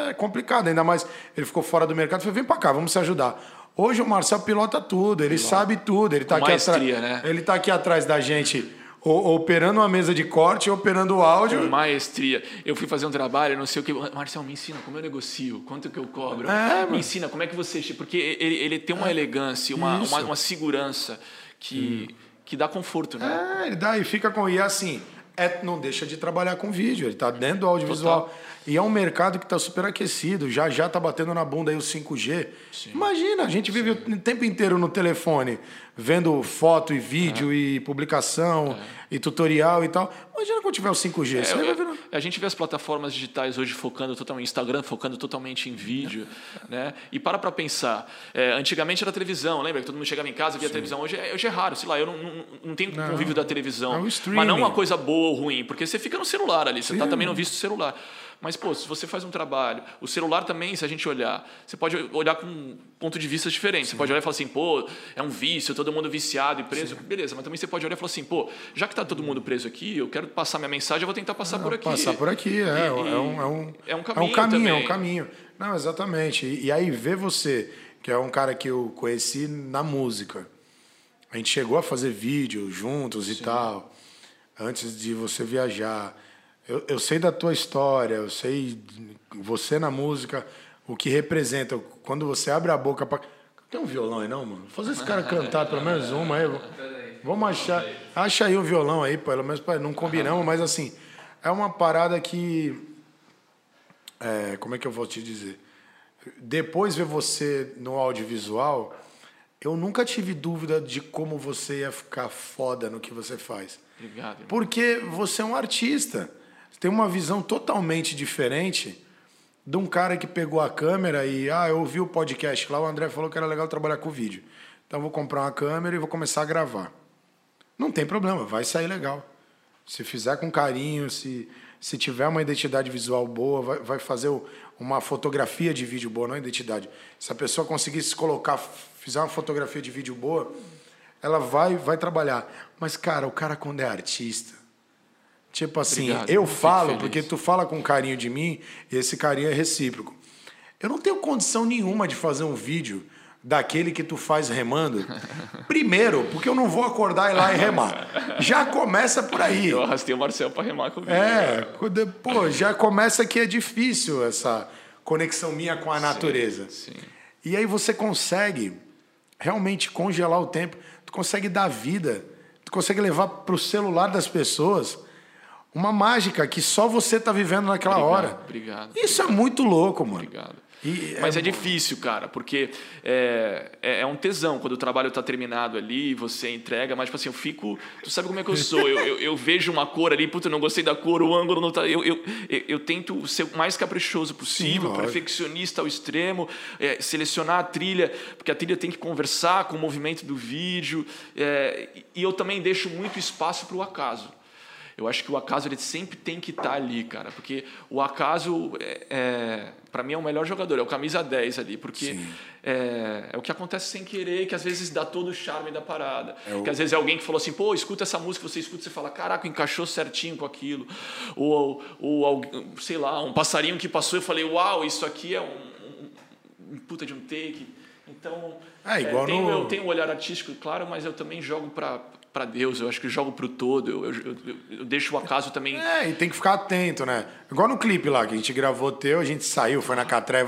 [SPEAKER 1] é. complicado. Ainda mais ele ficou fora do mercado, falei, vem para cá, vamos se ajudar. Hoje o Marcel pilota tudo, ele sabe tudo, ele tá
[SPEAKER 2] Com
[SPEAKER 1] aqui
[SPEAKER 2] maestria,
[SPEAKER 1] atrás,
[SPEAKER 2] né?
[SPEAKER 1] ele tá aqui atrás da gente, operando uma mesa de corte, operando o áudio.
[SPEAKER 2] Com maestria. Eu fui fazer um trabalho, não sei o que. Marcelo, me ensina como eu negocio, quanto que eu cobro.
[SPEAKER 1] É,
[SPEAKER 2] me
[SPEAKER 1] mano.
[SPEAKER 2] ensina como é que você. Porque ele, ele tem uma elegância, uma, uma, uma segurança que, que dá conforto, né?
[SPEAKER 1] É, ele dá e fica com. E assim, é, não deixa de trabalhar com vídeo, ele tá dentro do audiovisual. E é um mercado que está super aquecido, já já está batendo na bunda aí o 5G. Sim. Imagina, a gente vive Sim. o tempo inteiro no telefone, vendo foto e vídeo é. e publicação é. e tutorial e tal. Imagina quando tiver o 5G. É,
[SPEAKER 2] eu, a gente vê as plataformas digitais hoje focando totalmente, Instagram focando totalmente em vídeo, né? E para para pensar, é, antigamente era televisão, lembra que todo mundo chegava em casa e via Sim. televisão. Hoje, é, hoje é raro, sei lá, eu não, não, não tenho não, convívio da televisão. É mas não uma coisa boa ou ruim, porque você fica no celular ali, você está também no visto celular. Mas, pô, se você faz um trabalho, o celular também, se a gente olhar, você pode olhar com um ponto de vista diferente. Sim. Você pode olhar e falar assim, pô, é um vício, todo mundo viciado e preso. Sim. Beleza, mas também você pode olhar e falar assim, pô, já que está todo mundo preso aqui, eu quero passar minha mensagem, eu vou tentar passar por aqui.
[SPEAKER 1] Passar por aqui, é. E, é, um, é, um, é um caminho. É um caminho, também. é um caminho. Não, exatamente. E, e aí, ver você, que é um cara que eu conheci na música. A gente chegou a fazer vídeo juntos Sim. e tal, antes de você viajar. Eu, eu sei da tua história, eu sei você na música, o que representa. Quando você abre a boca para. Tem um violão aí não, mano? Fazer esse cara cantar pelo menos uma aí. Vamos achar. Acha aí o violão aí, pelo menos. Não combinamos, mas assim. É uma parada que. É, como é que eu vou te dizer? Depois ver você no audiovisual, eu nunca tive dúvida de como você ia ficar foda no que você faz.
[SPEAKER 2] Obrigado. Irmão.
[SPEAKER 1] Porque você é um artista tem uma visão totalmente diferente de um cara que pegou a câmera e, ah, eu ouvi o podcast lá, o André falou que era legal trabalhar com vídeo. Então vou comprar uma câmera e vou começar a gravar. Não tem problema, vai sair legal. Se fizer com carinho, se, se tiver uma identidade visual boa, vai, vai fazer uma fotografia de vídeo boa, não identidade. Se a pessoa conseguir se colocar, fizer uma fotografia de vídeo boa, ela vai, vai trabalhar. Mas, cara, o cara quando é artista, Tipo assim, Obrigado, eu falo porque tu fala com carinho de mim e esse carinho é recíproco. Eu não tenho condição nenhuma de fazer um vídeo daquele que tu faz remando. Primeiro, porque eu não vou acordar e ir lá e remar. Já começa por aí.
[SPEAKER 2] Eu arrastei o Marcel para remar comigo.
[SPEAKER 1] É, pô, já começa que é difícil essa conexão minha com a natureza.
[SPEAKER 2] Sim, sim.
[SPEAKER 1] E aí você consegue realmente congelar o tempo, tu consegue dar vida, tu consegue levar para o celular das pessoas uma mágica que só você tá vivendo naquela
[SPEAKER 2] obrigado,
[SPEAKER 1] hora.
[SPEAKER 2] Obrigado.
[SPEAKER 1] Isso
[SPEAKER 2] obrigado.
[SPEAKER 1] é muito louco, mano.
[SPEAKER 2] Obrigado. E Mas é, é difícil, cara, porque é, é, é, um tesão quando o trabalho está terminado ali, você entrega, mas tipo assim, eu fico. Tu sabe como é que eu sou? Eu, eu, eu vejo uma cor ali, puta, eu não gostei da cor, o ângulo não tá. Eu, eu, eu, tento ser o mais caprichoso possível, Sim, perfeccionista ao extremo, é, selecionar a trilha, porque a trilha tem que conversar com o movimento do vídeo, é, e eu também deixo muito espaço para o acaso. Eu acho que o acaso ele sempre tem que estar tá ali, cara, porque o acaso, é, é para mim, é o melhor jogador, é o camisa 10 ali, porque é, é, o que acontece sem querer, que às vezes dá todo o charme da parada. É o... Que às vezes é alguém que falou assim, pô, escuta essa música, você escuta, você fala, caraca, encaixou certinho com aquilo. Ou, ou sei lá, um passarinho que passou e eu falei, uau, isso aqui é um, um, um puta de um take. Então,
[SPEAKER 1] igual
[SPEAKER 2] é, tenho,
[SPEAKER 1] no...
[SPEAKER 2] eu tenho um olhar artístico, claro, mas eu também jogo para para Deus, eu acho que eu jogo para o todo, eu, eu, eu, eu, deixo o acaso também.
[SPEAKER 1] É, e tem que ficar atento, né? Igual no clipe lá que a gente gravou teu, a gente saiu, foi na catraia.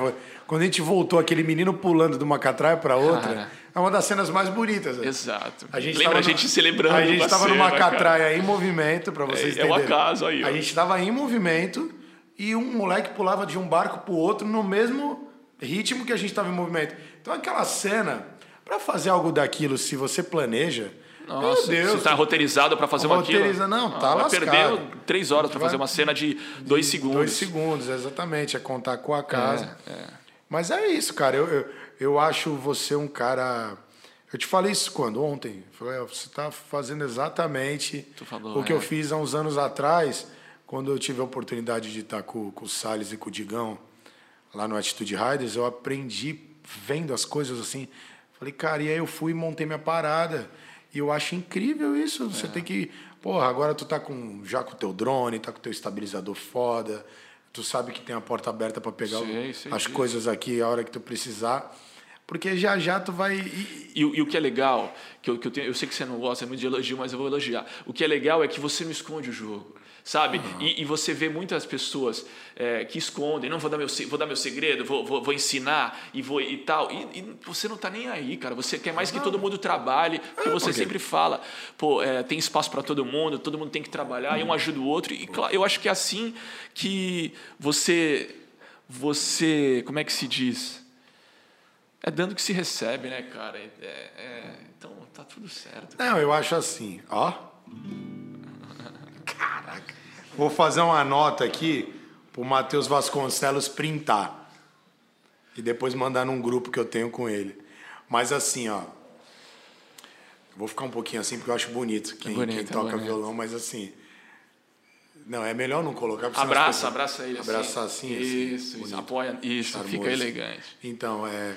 [SPEAKER 1] Quando a gente voltou, aquele menino pulando de uma catraia para outra, cara. é uma das cenas mais bonitas. Né?
[SPEAKER 2] Exato. A gente Lembra a gente no... celebrando.
[SPEAKER 1] A gente estava numa catraia cara. em movimento, para vocês
[SPEAKER 2] é, entenderem. É o acaso aí.
[SPEAKER 1] Ó. A gente estava em movimento e um moleque pulava de um barco para o outro no mesmo ritmo que a gente estava em movimento. Então aquela cena, para fazer algo daquilo, se você planeja
[SPEAKER 2] nossa, Meu Deus. Você está roteirizado para fazer uma
[SPEAKER 1] Roteiriza, não, tá vai lascado.
[SPEAKER 2] perder três horas para fazer uma cena de dois segundos.
[SPEAKER 1] Dois segundos, exatamente. É contar com a casa. É, é. Mas é isso, cara. Eu, eu, eu acho você um cara... Eu te falei isso quando? Ontem. Falei, você está fazendo exatamente falou, o que é. eu fiz há uns anos atrás, quando eu tive a oportunidade de estar com, com o Salles e com o Digão lá no Atitude Riders. Eu aprendi vendo as coisas assim. Falei, cara, e aí eu fui e montei minha parada. E eu acho incrível isso. Você é. tem que. Porra, agora tu tá com, já com o teu drone, tá com o teu estabilizador foda. Tu sabe que tem a porta aberta para pegar sei, sei as disso. coisas aqui a hora que tu precisar. Porque já já tu vai.
[SPEAKER 2] E, e, e o que é legal, que eu, que eu, tenho, eu sei que você não gosta muito de elogio, mas eu vou elogiar. O que é legal é que você não esconde o jogo. Sabe? E, e, você vê muitas pessoas é, que escondem, não vou dar meu, vou dar meu segredo, vou, vou, vou ensinar e vou e tal. E, e você não está nem aí, cara. Você quer mais que todo mundo trabalhe, porque você sempre fala, pô, é, tem espaço para todo mundo, todo mundo tem que trabalhar, e um ajuda o outro. E claro, eu acho que é assim que você, você, como é que se diz? É dando que se recebe, né, cara? É, é, então tá tudo certo.
[SPEAKER 1] Não, eu acho assim, ó. Vou fazer uma nota aqui pro Matheus Vasconcelos printar. E depois mandar num grupo que eu tenho com ele. Mas assim, ó. Vou ficar um pouquinho assim porque eu acho bonito quem, bonito, quem toca é violão, mas assim. Não, é melhor não colocar.
[SPEAKER 2] Abraça, abraça ele
[SPEAKER 1] Abraçar assim.
[SPEAKER 2] assim isso, assim, isso apoia. Isso, fica elegante.
[SPEAKER 1] Então, é.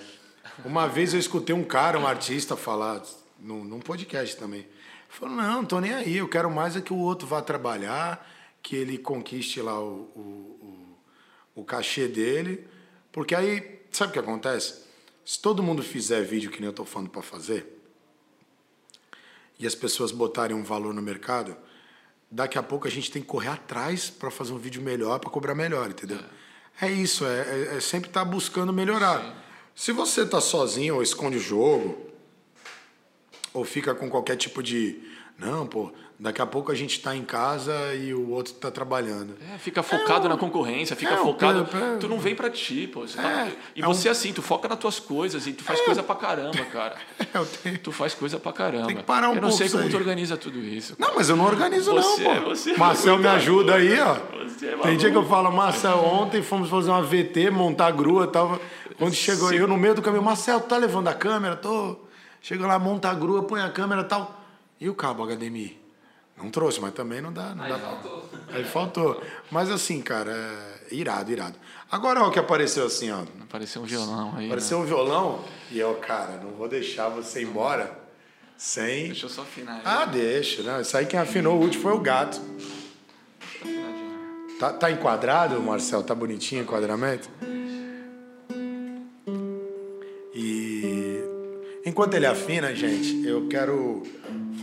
[SPEAKER 1] Uma vez eu escutei um cara, um artista, falar num, num podcast também. Falou, não, não tô nem aí, eu quero mais é que o outro vá trabalhar, que ele conquiste lá o, o, o, o cachê dele. Porque aí, sabe o que acontece? Se todo mundo fizer vídeo que nem eu tô falando para fazer, e as pessoas botarem um valor no mercado, daqui a pouco a gente tem que correr atrás para fazer um vídeo melhor, para cobrar melhor, entendeu? É, é isso, é, é, é sempre estar tá buscando melhorar. Sim. Se você tá sozinho ou esconde o jogo, ou fica com qualquer tipo de. Não, pô, Daqui a pouco a gente está em casa e o outro está trabalhando.
[SPEAKER 2] É, fica focado é, na concorrência, fica é, focado. Tu não vem para ti, pô. Tá... É, e é você, um... assim, tu foca nas tuas coisas e tu faz é. coisa pra caramba, cara. Tenho... Tu faz coisa pra caramba. Tem que
[SPEAKER 1] parar um
[SPEAKER 2] eu não sei como tu organiza tudo isso.
[SPEAKER 1] Cara. Não, mas eu não organizo, você, não, pô. Você Marcel me ajuda aí, ó. Tem dia que eu falo, Marcel, ontem fomos fazer uma VT, montar grua e tal. Quando chegou Sim. eu no meio do caminho, Marcel, tu tá levando a câmera? Tô. Chega lá, monta a grua, põe a câmera e tal. E o cabo HDMI? Não trouxe, mas também não dá. Não
[SPEAKER 2] Aí
[SPEAKER 1] dá
[SPEAKER 2] faltou.
[SPEAKER 1] Aí faltou. Mas assim, cara, é irado, irado. Agora o que apareceu assim, ó.
[SPEAKER 2] Apareceu um violão aí.
[SPEAKER 1] Apareceu né? um violão e eu, cara, não vou deixar você ir embora sem.
[SPEAKER 2] Deixa eu só afinar. Aí.
[SPEAKER 1] Ah, deixa. Não. Isso aí quem afinou o último foi o gato. Tá, tá enquadrado, Marcel? Tá bonitinho o enquadramento? E enquanto ele afina, gente, eu quero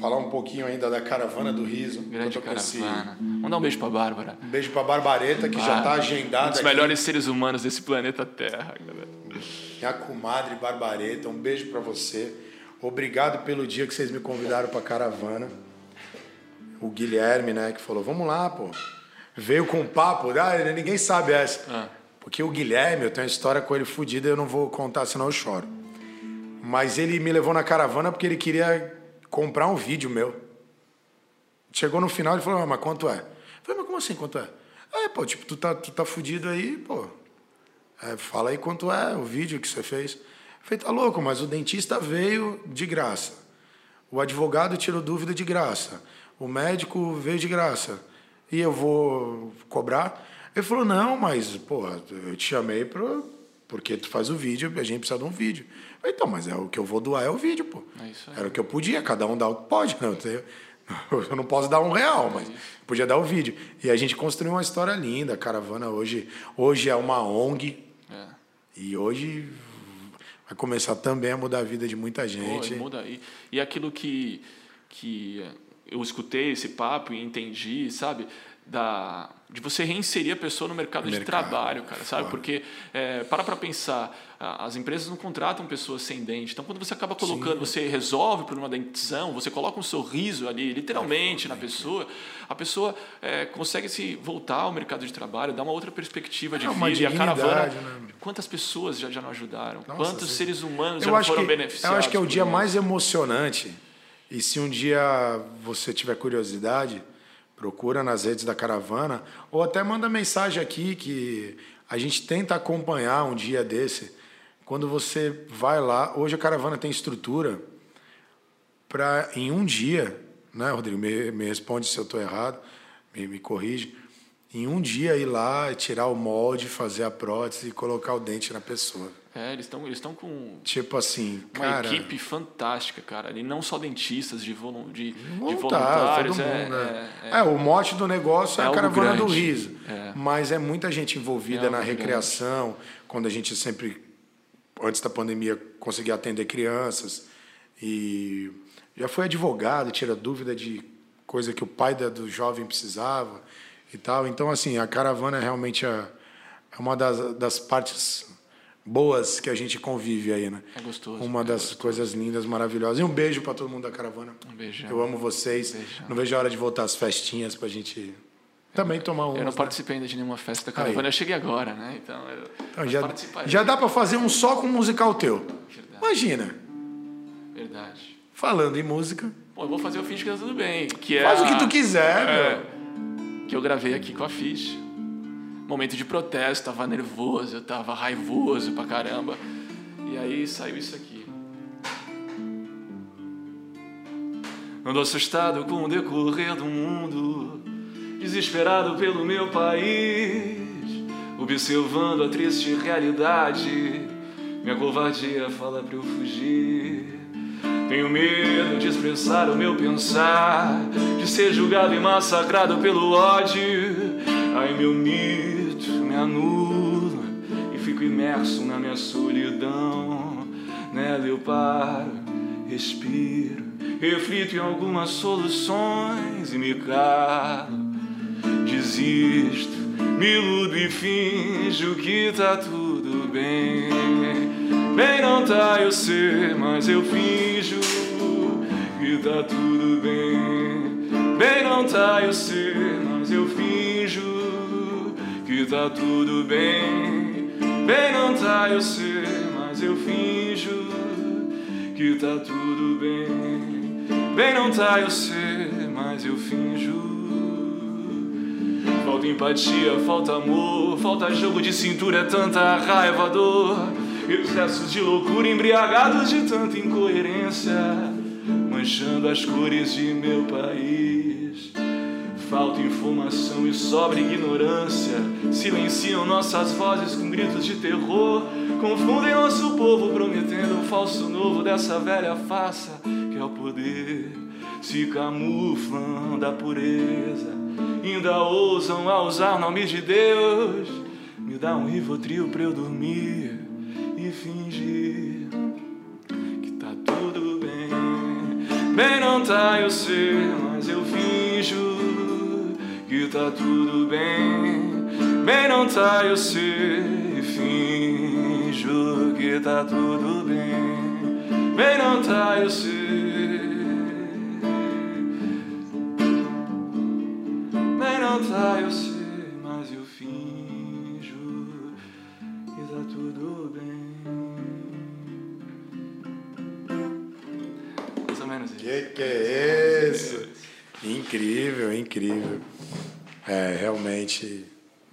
[SPEAKER 1] falar um pouquinho ainda da caravana do riso.
[SPEAKER 2] Grande caravana. Dar um beijo pra Bárbara.
[SPEAKER 1] Um beijo pra Barbareta, que Bárbara. já tá agendada. Um
[SPEAKER 2] dos melhores seres humanos desse planeta Terra, galera.
[SPEAKER 1] Minha comadre Barbareta, um beijo para você. Obrigado pelo dia que vocês me convidaram pra caravana. O Guilherme, né, que falou: vamos lá, pô. Veio com um papo, ah, ninguém sabe essa. Ah. Porque o Guilherme, eu tenho uma história com ele fodida, eu não vou contar, senão eu choro. Mas ele me levou na caravana porque ele queria comprar um vídeo meu. Chegou no final e falou, ah, mas quanto é? Eu falei, mas como assim, quanto é? É, pô, tipo, tu tá, tu tá fudido aí, pô. É, fala aí quanto é o vídeo que você fez. Eu falei, tá louco, mas o dentista veio de graça. O advogado tirou dúvida de graça. O médico veio de graça. E eu vou cobrar? Ele falou, não, mas, pô, eu te chamei pra, porque tu faz o vídeo, a gente precisa de um vídeo. Então, mas é o que eu vou doar é o vídeo, pô. É Era o que eu podia, cada um dá o que pode, não. Eu não posso dar um real, mas podia dar o vídeo. E a gente construiu uma história linda. A caravana hoje, hoje é uma ONG. É. E hoje vai começar também a mudar a vida de muita gente.
[SPEAKER 2] Pô, muda. E, e aquilo que, que eu escutei esse papo e entendi, sabe? Da, de você reinserir a pessoa no mercado, mercado. de trabalho, cara, sabe? Porque, é, para para pensar, as empresas não contratam pessoas sem dente. Então, quando você acaba colocando, Sim. você resolve o problema da dentição, você coloca um sorriso ali, literalmente, na pessoa, a pessoa é, consegue se voltar ao mercado de trabalho, dar uma outra perspectiva de é vida. E a caravana, né? quantas pessoas já, já não ajudaram? Nossa, Quantos seres humanos já foram
[SPEAKER 1] que,
[SPEAKER 2] beneficiados?
[SPEAKER 1] Eu acho que é o dia mais emocionante. E se um dia você tiver curiosidade, procura nas redes da caravana, ou até manda mensagem aqui que a gente tenta acompanhar um dia desse. Quando você vai lá, hoje a caravana tem estrutura para em um dia, né, Rodrigo? Me, me responde se eu estou errado, me, me corrige. Em um dia ir lá, tirar o molde, fazer a prótese e colocar o dente na pessoa.
[SPEAKER 2] É, eles estão eles com.
[SPEAKER 1] Tipo assim,
[SPEAKER 2] uma
[SPEAKER 1] cara.
[SPEAKER 2] equipe fantástica, cara. E não só dentistas, de, volu de, de
[SPEAKER 1] voluntários. Todo é, mundo, né? é, é, é, o mote do negócio é, é a caravana grande. do riso. É. Mas é muita gente envolvida na recreação, grande. quando a gente sempre, antes da pandemia, conseguia atender crianças. E já foi advogado, tira dúvida de coisa que o pai do jovem precisava. e tal. Então, assim, a caravana é realmente a, é uma das, das partes boas que a gente convive aí, né?
[SPEAKER 2] É gostoso.
[SPEAKER 1] Uma
[SPEAKER 2] é
[SPEAKER 1] das
[SPEAKER 2] gostoso.
[SPEAKER 1] coisas lindas, maravilhosas. E um beijo para todo mundo da caravana.
[SPEAKER 2] Um beijão.
[SPEAKER 1] Eu amo vocês.
[SPEAKER 2] Beijão.
[SPEAKER 1] Não vejo a hora de voltar às festinhas pra gente também tomar um.
[SPEAKER 2] Eu não participei ainda de nenhuma festa da caravana.
[SPEAKER 1] Aí.
[SPEAKER 2] Eu cheguei agora, né? Então, eu
[SPEAKER 1] Então, já, já dá pra fazer um só com um musical teu.
[SPEAKER 2] Verdade.
[SPEAKER 1] Imagina,
[SPEAKER 2] Verdade.
[SPEAKER 1] falando em música.
[SPEAKER 2] Pô, eu vou fazer o Fish que tá tudo bem. Que é
[SPEAKER 1] Faz o que tu quiser,
[SPEAKER 2] É,
[SPEAKER 1] meu.
[SPEAKER 2] que eu gravei aqui com a Fish. Momento de protesto, tava nervoso, eu tava raivoso pra caramba. E aí saiu isso aqui. Ando assustado com o decorrer do mundo, desesperado pelo meu país, observando a triste realidade. Minha covardia fala pra eu fugir. Tenho medo de expressar o meu pensar, de ser julgado e massacrado pelo ódio. Ai, meu me anula e fico imerso na minha solidão. Nela eu paro, respiro, reflito em algumas soluções e me calo. Desisto, me iludo e finjo que tá tudo bem. Bem, não tá, eu sei, mas eu finjo que tá tudo bem. Bem, não tá, eu sei, mas eu finjo que tá tudo bem. Bem, não tá, eu sei, mas eu finjo que tá tudo bem. Bem, não tá, eu sei, mas eu finjo. Falta empatia, falta amor, falta jogo de cintura, é tanta raiva, dor. Excessos de loucura, embriagados de tanta incoerência, manchando as cores de meu país. Falta informação e sobra ignorância, silenciam nossas vozes com gritos de terror, confundem nosso povo prometendo um falso novo dessa velha farsa que é o poder. Se camuflam da pureza, ainda ousam a usar o nome de Deus. Me dá um rivotril pra eu dormir e fingir que tá tudo bem. Bem, não tá, eu sei, mas eu finjo que tá tudo bem. Bem, não tá, eu sei, finjo que tá tudo bem. Bem, não tá, eu sei. Bem, não tá, eu sei, mas eu finjo que tá tudo bem. Mais ou menos isso.
[SPEAKER 1] Que é? Incrível, incrível. É, realmente,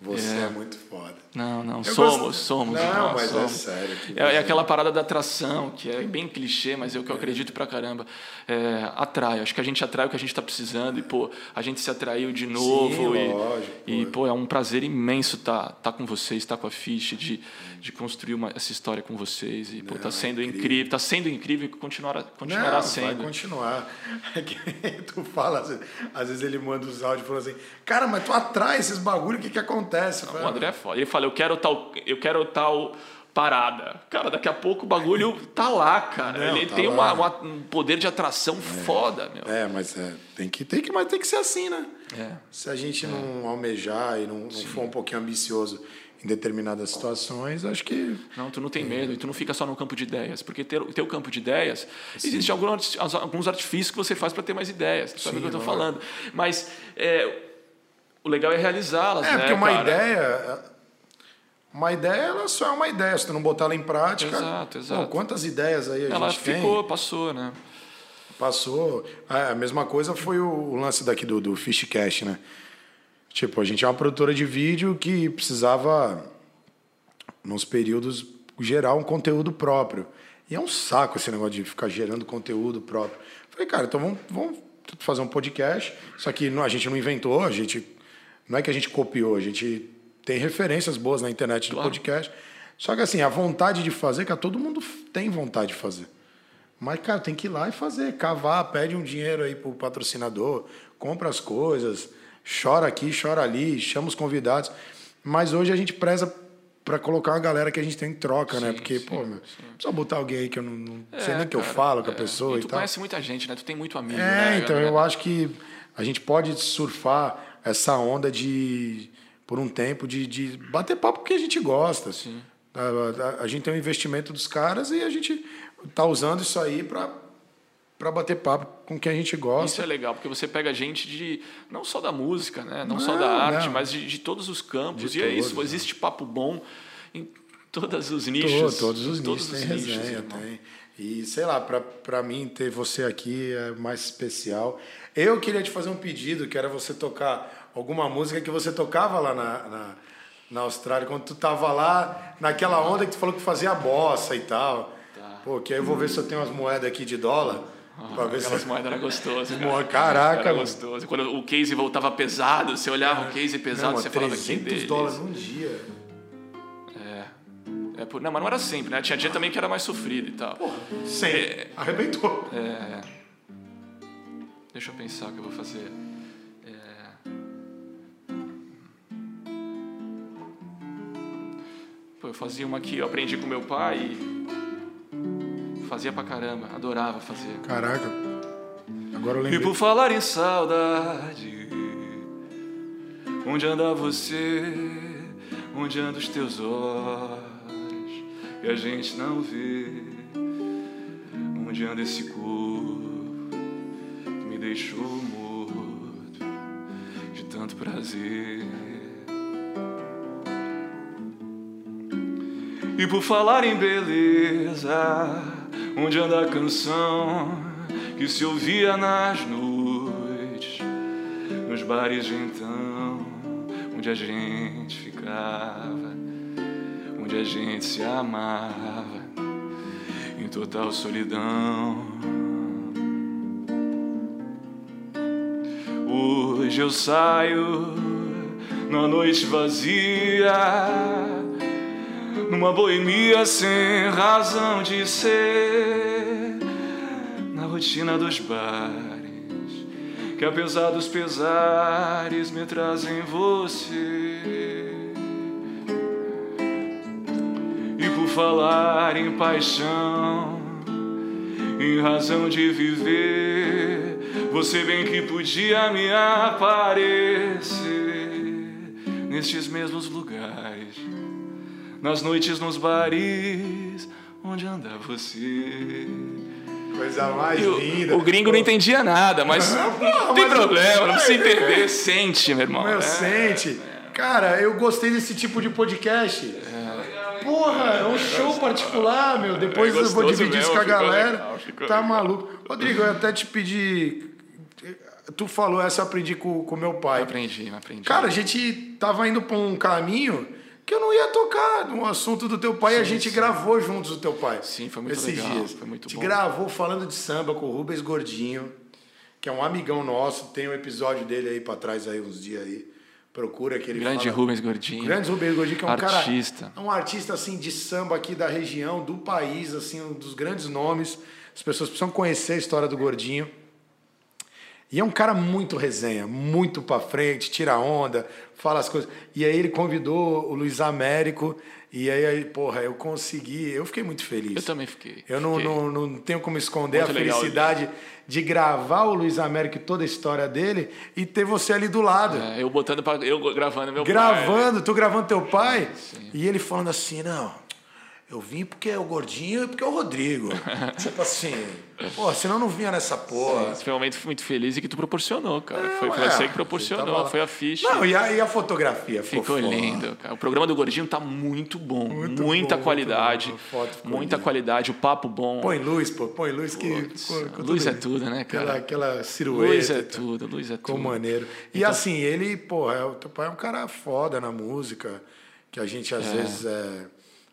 [SPEAKER 1] você é,
[SPEAKER 2] É.
[SPEAKER 1] muito foda.
[SPEAKER 2] Não, não,
[SPEAKER 1] Eu
[SPEAKER 2] somos,
[SPEAKER 1] gosto-
[SPEAKER 2] somos.
[SPEAKER 1] Não, mas
[SPEAKER 2] somos.
[SPEAKER 1] é sério.
[SPEAKER 2] É, é aquela parada da atração, que é bem clichê, mas é o que eu acredito pra caramba. É, atrai. Acho que a gente atrai o que a gente tá precisando. E, pô, a gente se atraiu de novo. e,
[SPEAKER 1] lógico,
[SPEAKER 2] e,
[SPEAKER 1] pô.
[SPEAKER 2] é um prazer imenso estar tá, tá com vocês, estar com a Fish, de, de construir uma, essa história com vocês. E, pô, tá
[SPEAKER 1] Não,
[SPEAKER 2] sendo
[SPEAKER 1] incrível.
[SPEAKER 2] incrível. Tá sendo incrível e continuará, continuará
[SPEAKER 1] Não,
[SPEAKER 2] sendo.
[SPEAKER 1] vai continuar. É que tu fala, às vezes- às vezes ele manda os áudios e fala assim, cara, mas tu atrai esses bagulho, o que que acontece? Eu
[SPEAKER 2] O
[SPEAKER 1] falo,
[SPEAKER 2] André é foda. Ele fala, eu quero tal, eu quero tal parada. Cara, daqui a pouco o bagulho tá lá, cara.
[SPEAKER 1] Não,
[SPEAKER 2] Ele
[SPEAKER 1] tá
[SPEAKER 2] tem uma, uma- um poder de atração foda, meu.
[SPEAKER 1] É, mas é, tem que, tem que, mas tem que ser assim, né?
[SPEAKER 2] É.
[SPEAKER 1] Se a gente não almejar e não, não for um pouquinho ambicioso em determinadas situações, acho que
[SPEAKER 2] Não, tu não tem medo e tu não fica só no campo de ideias. Porque ter o teu campo de ideias, existem alguns, alguns artifícios que você faz para ter mais ideias. Tu sabe o
[SPEAKER 1] Sim,
[SPEAKER 2] que eu tô
[SPEAKER 1] lógico.
[SPEAKER 2] falando. Mas é, o legal é realizá-las,
[SPEAKER 1] É,
[SPEAKER 2] né,
[SPEAKER 1] porque uma
[SPEAKER 2] cara?
[SPEAKER 1] ideia. Uma ideia, ela só é uma ideia. Se tu não botar ela em prática.
[SPEAKER 2] Exato,
[SPEAKER 1] Pô,
[SPEAKER 2] exato.
[SPEAKER 1] quantas ideias aí a
[SPEAKER 2] Ela
[SPEAKER 1] gente tem?
[SPEAKER 2] ficou, passou, né?
[SPEAKER 1] Passou. É, a mesma coisa foi o, o lance daqui do, do Fishcast, né? Tipo, a gente é uma produtora de vídeo que precisava, nos períodos, gerar um conteúdo próprio. E é um saco esse negócio de ficar gerando conteúdo próprio. Falei, cara, então vamos, vamos fazer um podcast. Só que a gente não inventou, a gente. Não é que a gente copiou, a gente tem referências boas na internet do
[SPEAKER 2] Claro.
[SPEAKER 1] podcast. Só que assim, a vontade de fazer, cara, todo mundo tem vontade de fazer. Mas, cara, tem que ir lá e fazer, cavar, pede um dinheiro aí pro patrocinador, compra as coisas, chora aqui, chora ali, chama os convidados. Mas hoje a gente preza para colocar uma galera que a gente tem em troca, né?
[SPEAKER 2] Sim,
[SPEAKER 1] Porque,
[SPEAKER 2] sim,
[SPEAKER 1] pô, meu, só botar alguém aí que eu não, não sei
[SPEAKER 2] É,
[SPEAKER 1] nem o que eu
[SPEAKER 2] cara,
[SPEAKER 1] falo com a
[SPEAKER 2] é.
[SPEAKER 1] pessoa
[SPEAKER 2] e
[SPEAKER 1] e,
[SPEAKER 2] tu
[SPEAKER 1] tal.
[SPEAKER 2] conhece muita gente, né? Tu tem muito amigo,
[SPEAKER 1] É,
[SPEAKER 2] né?
[SPEAKER 1] então
[SPEAKER 2] galera?
[SPEAKER 1] eu acho que a gente pode surfar essa onda de, por um tempo, de, de bater papo porque a gente gosta.
[SPEAKER 2] Sim.
[SPEAKER 1] A, a- a gente tem um investimento dos caras e a gente tá usando isso aí para para bater papo com quem a gente
[SPEAKER 2] Isso
[SPEAKER 1] gosta.
[SPEAKER 2] é legal, porque você pega gente de não só da música, né? não,
[SPEAKER 1] Não,
[SPEAKER 2] só da arte,
[SPEAKER 1] não.
[SPEAKER 2] mas de, de todos os campos.
[SPEAKER 1] De
[SPEAKER 2] e é isso,
[SPEAKER 1] todos, né?
[SPEAKER 2] existe papo bom em todos os nichos.
[SPEAKER 1] todos os
[SPEAKER 2] em
[SPEAKER 1] nichos tem
[SPEAKER 2] nichos,
[SPEAKER 1] resenha,
[SPEAKER 2] irmão.
[SPEAKER 1] tem. E sei lá, pra mim ter você aqui é mais especial. Eu queria te fazer um pedido, que era você tocar alguma música que você tocava lá na, na, na Austrália, quando tu tava lá, naquela onda que tu falou que fazia bossa e tal.
[SPEAKER 2] Tá.
[SPEAKER 1] Pô, que aí eu vou ver se eu tenho umas moedas aqui de dólar. Pra ver se...
[SPEAKER 2] Aquelas moedas eram gostosas. Cara.
[SPEAKER 1] caraca,
[SPEAKER 2] Era
[SPEAKER 1] mano.
[SPEAKER 2] gostoso. Quando o case voltava pesado, você olhava o case pesado,
[SPEAKER 1] Não,
[SPEAKER 2] você falava que
[SPEAKER 1] 300
[SPEAKER 2] delícia.
[SPEAKER 1] dólares num dia.
[SPEAKER 2] É, por- não, mas não era sempre, né? Tinha dia também que era mais sofrido e tal.
[SPEAKER 1] Sem.
[SPEAKER 2] É.
[SPEAKER 1] Arrebentou.
[SPEAKER 2] É, deixa eu pensar o que eu vou fazer. É, Pô, eu fazia uma que eu aprendi com meu pai e fazia pra caramba, adorava fazer.
[SPEAKER 1] Caraca. Agora eu
[SPEAKER 2] E
[SPEAKER 1] lembrei.
[SPEAKER 2] por falar em saudade, onde anda você? Onde andam os teus olhos? Que a gente não vê. Onde anda esse corpo que me deixou morto de tanto prazer? E por falar em beleza, onde anda a canção que se ouvia nas noites, nos bares de então, onde a gente ficava, onde a gente se amava, em total solidão. Hoje eu saio numa noite vazia numa boemia sem razão de ser, na rotina dos bares, que apesar dos pesares me trazem você. E por falar em paixão, em razão de viver, você bem que podia me aparecer nestes mesmos lugares nas noites nos bares onde anda você.
[SPEAKER 1] Coisa mais
[SPEAKER 2] E o-
[SPEAKER 1] linda.
[SPEAKER 2] o, gringo não entendia nada, mas não tem
[SPEAKER 1] mas-
[SPEAKER 2] problema, não precisa entender, sente, meu irmão.
[SPEAKER 1] Meu,
[SPEAKER 2] É.
[SPEAKER 1] sente. Cara, eu gostei desse tipo de podcast. Porra, é um show particular, meu. Depois
[SPEAKER 2] É
[SPEAKER 1] eu vou dividir isso com a galera.
[SPEAKER 2] legal,
[SPEAKER 1] tá
[SPEAKER 2] legal.
[SPEAKER 1] maluco. Rodrigo, eu até te pedi. Tu falou essa, eu aprendi com o meu pai.
[SPEAKER 2] Aprendi, aprendi.
[SPEAKER 1] Cara, a gente tava indo pra um caminho que eu não ia tocar no assunto do teu pai e a gente gravou juntos o teu pai.
[SPEAKER 2] Sim, foi muito
[SPEAKER 1] esses
[SPEAKER 2] legal,
[SPEAKER 1] dias.
[SPEAKER 2] foi muito
[SPEAKER 1] a gente
[SPEAKER 2] bom.
[SPEAKER 1] gravou falando de samba com o Rubens Gordinho, que é um amigão nosso, tem um episódio dele aí pra trás aí uns dias aí. Procura que ele
[SPEAKER 2] Grande
[SPEAKER 1] fala...
[SPEAKER 2] Rubens Gordinho.
[SPEAKER 1] Grande Rubens Gordinho, que é um
[SPEAKER 2] Artista.
[SPEAKER 1] cara. Um artista assim de samba aqui da região, do país, assim, um dos grandes nomes. As pessoas precisam conhecer a história do Gordinho. E é um cara muito resenha, muito pra frente, tira onda, fala as coisas. E aí ele convidou o Luiz Américo, e aí, porra, eu consegui, eu fiquei muito feliz.
[SPEAKER 2] Eu também fiquei.
[SPEAKER 1] Eu não,
[SPEAKER 2] fiquei.
[SPEAKER 1] não, não tenho como esconder
[SPEAKER 2] Muito
[SPEAKER 1] a
[SPEAKER 2] legal,
[SPEAKER 1] felicidade de gravar o Luiz Américo e toda a história dele e ter você ali do lado.
[SPEAKER 2] É, eu botando pra, eu gravando meu pai.
[SPEAKER 1] gravando, tu gravando teu pai, e ele falando assim, não, eu vim porque é o gordinho e porque é o Rodrigo. tipo assim, pô, senão eu não vinha nessa porra.
[SPEAKER 2] Esse foi um momento muito feliz e que tu proporcionou, cara. foi foi
[SPEAKER 1] Ué,
[SPEAKER 2] você que proporcionou, foi a ficha.
[SPEAKER 1] Não, e a, e a fotografia?
[SPEAKER 2] Ficou
[SPEAKER 1] foda.
[SPEAKER 2] lindo, cara. O programa do Gordinho tá muito bom.
[SPEAKER 1] Muito
[SPEAKER 2] muita
[SPEAKER 1] bom,
[SPEAKER 2] qualidade.
[SPEAKER 1] bom.
[SPEAKER 2] Muita
[SPEAKER 1] linda.
[SPEAKER 2] qualidade, o papo bom.
[SPEAKER 1] Põe luz, pô, põe luz que...
[SPEAKER 2] Putz,
[SPEAKER 1] com- com
[SPEAKER 2] luz
[SPEAKER 1] tudo
[SPEAKER 2] é tudo, né, cara?
[SPEAKER 1] Aquela, aquela silhueta.
[SPEAKER 2] Luz é
[SPEAKER 1] e tal.
[SPEAKER 2] tudo, luz é
[SPEAKER 1] Ficou
[SPEAKER 2] tudo.
[SPEAKER 1] maneiro. E
[SPEAKER 2] Então-
[SPEAKER 1] assim, ele, pô, é, o teu pai é um cara foda na música, que a gente às vezes é,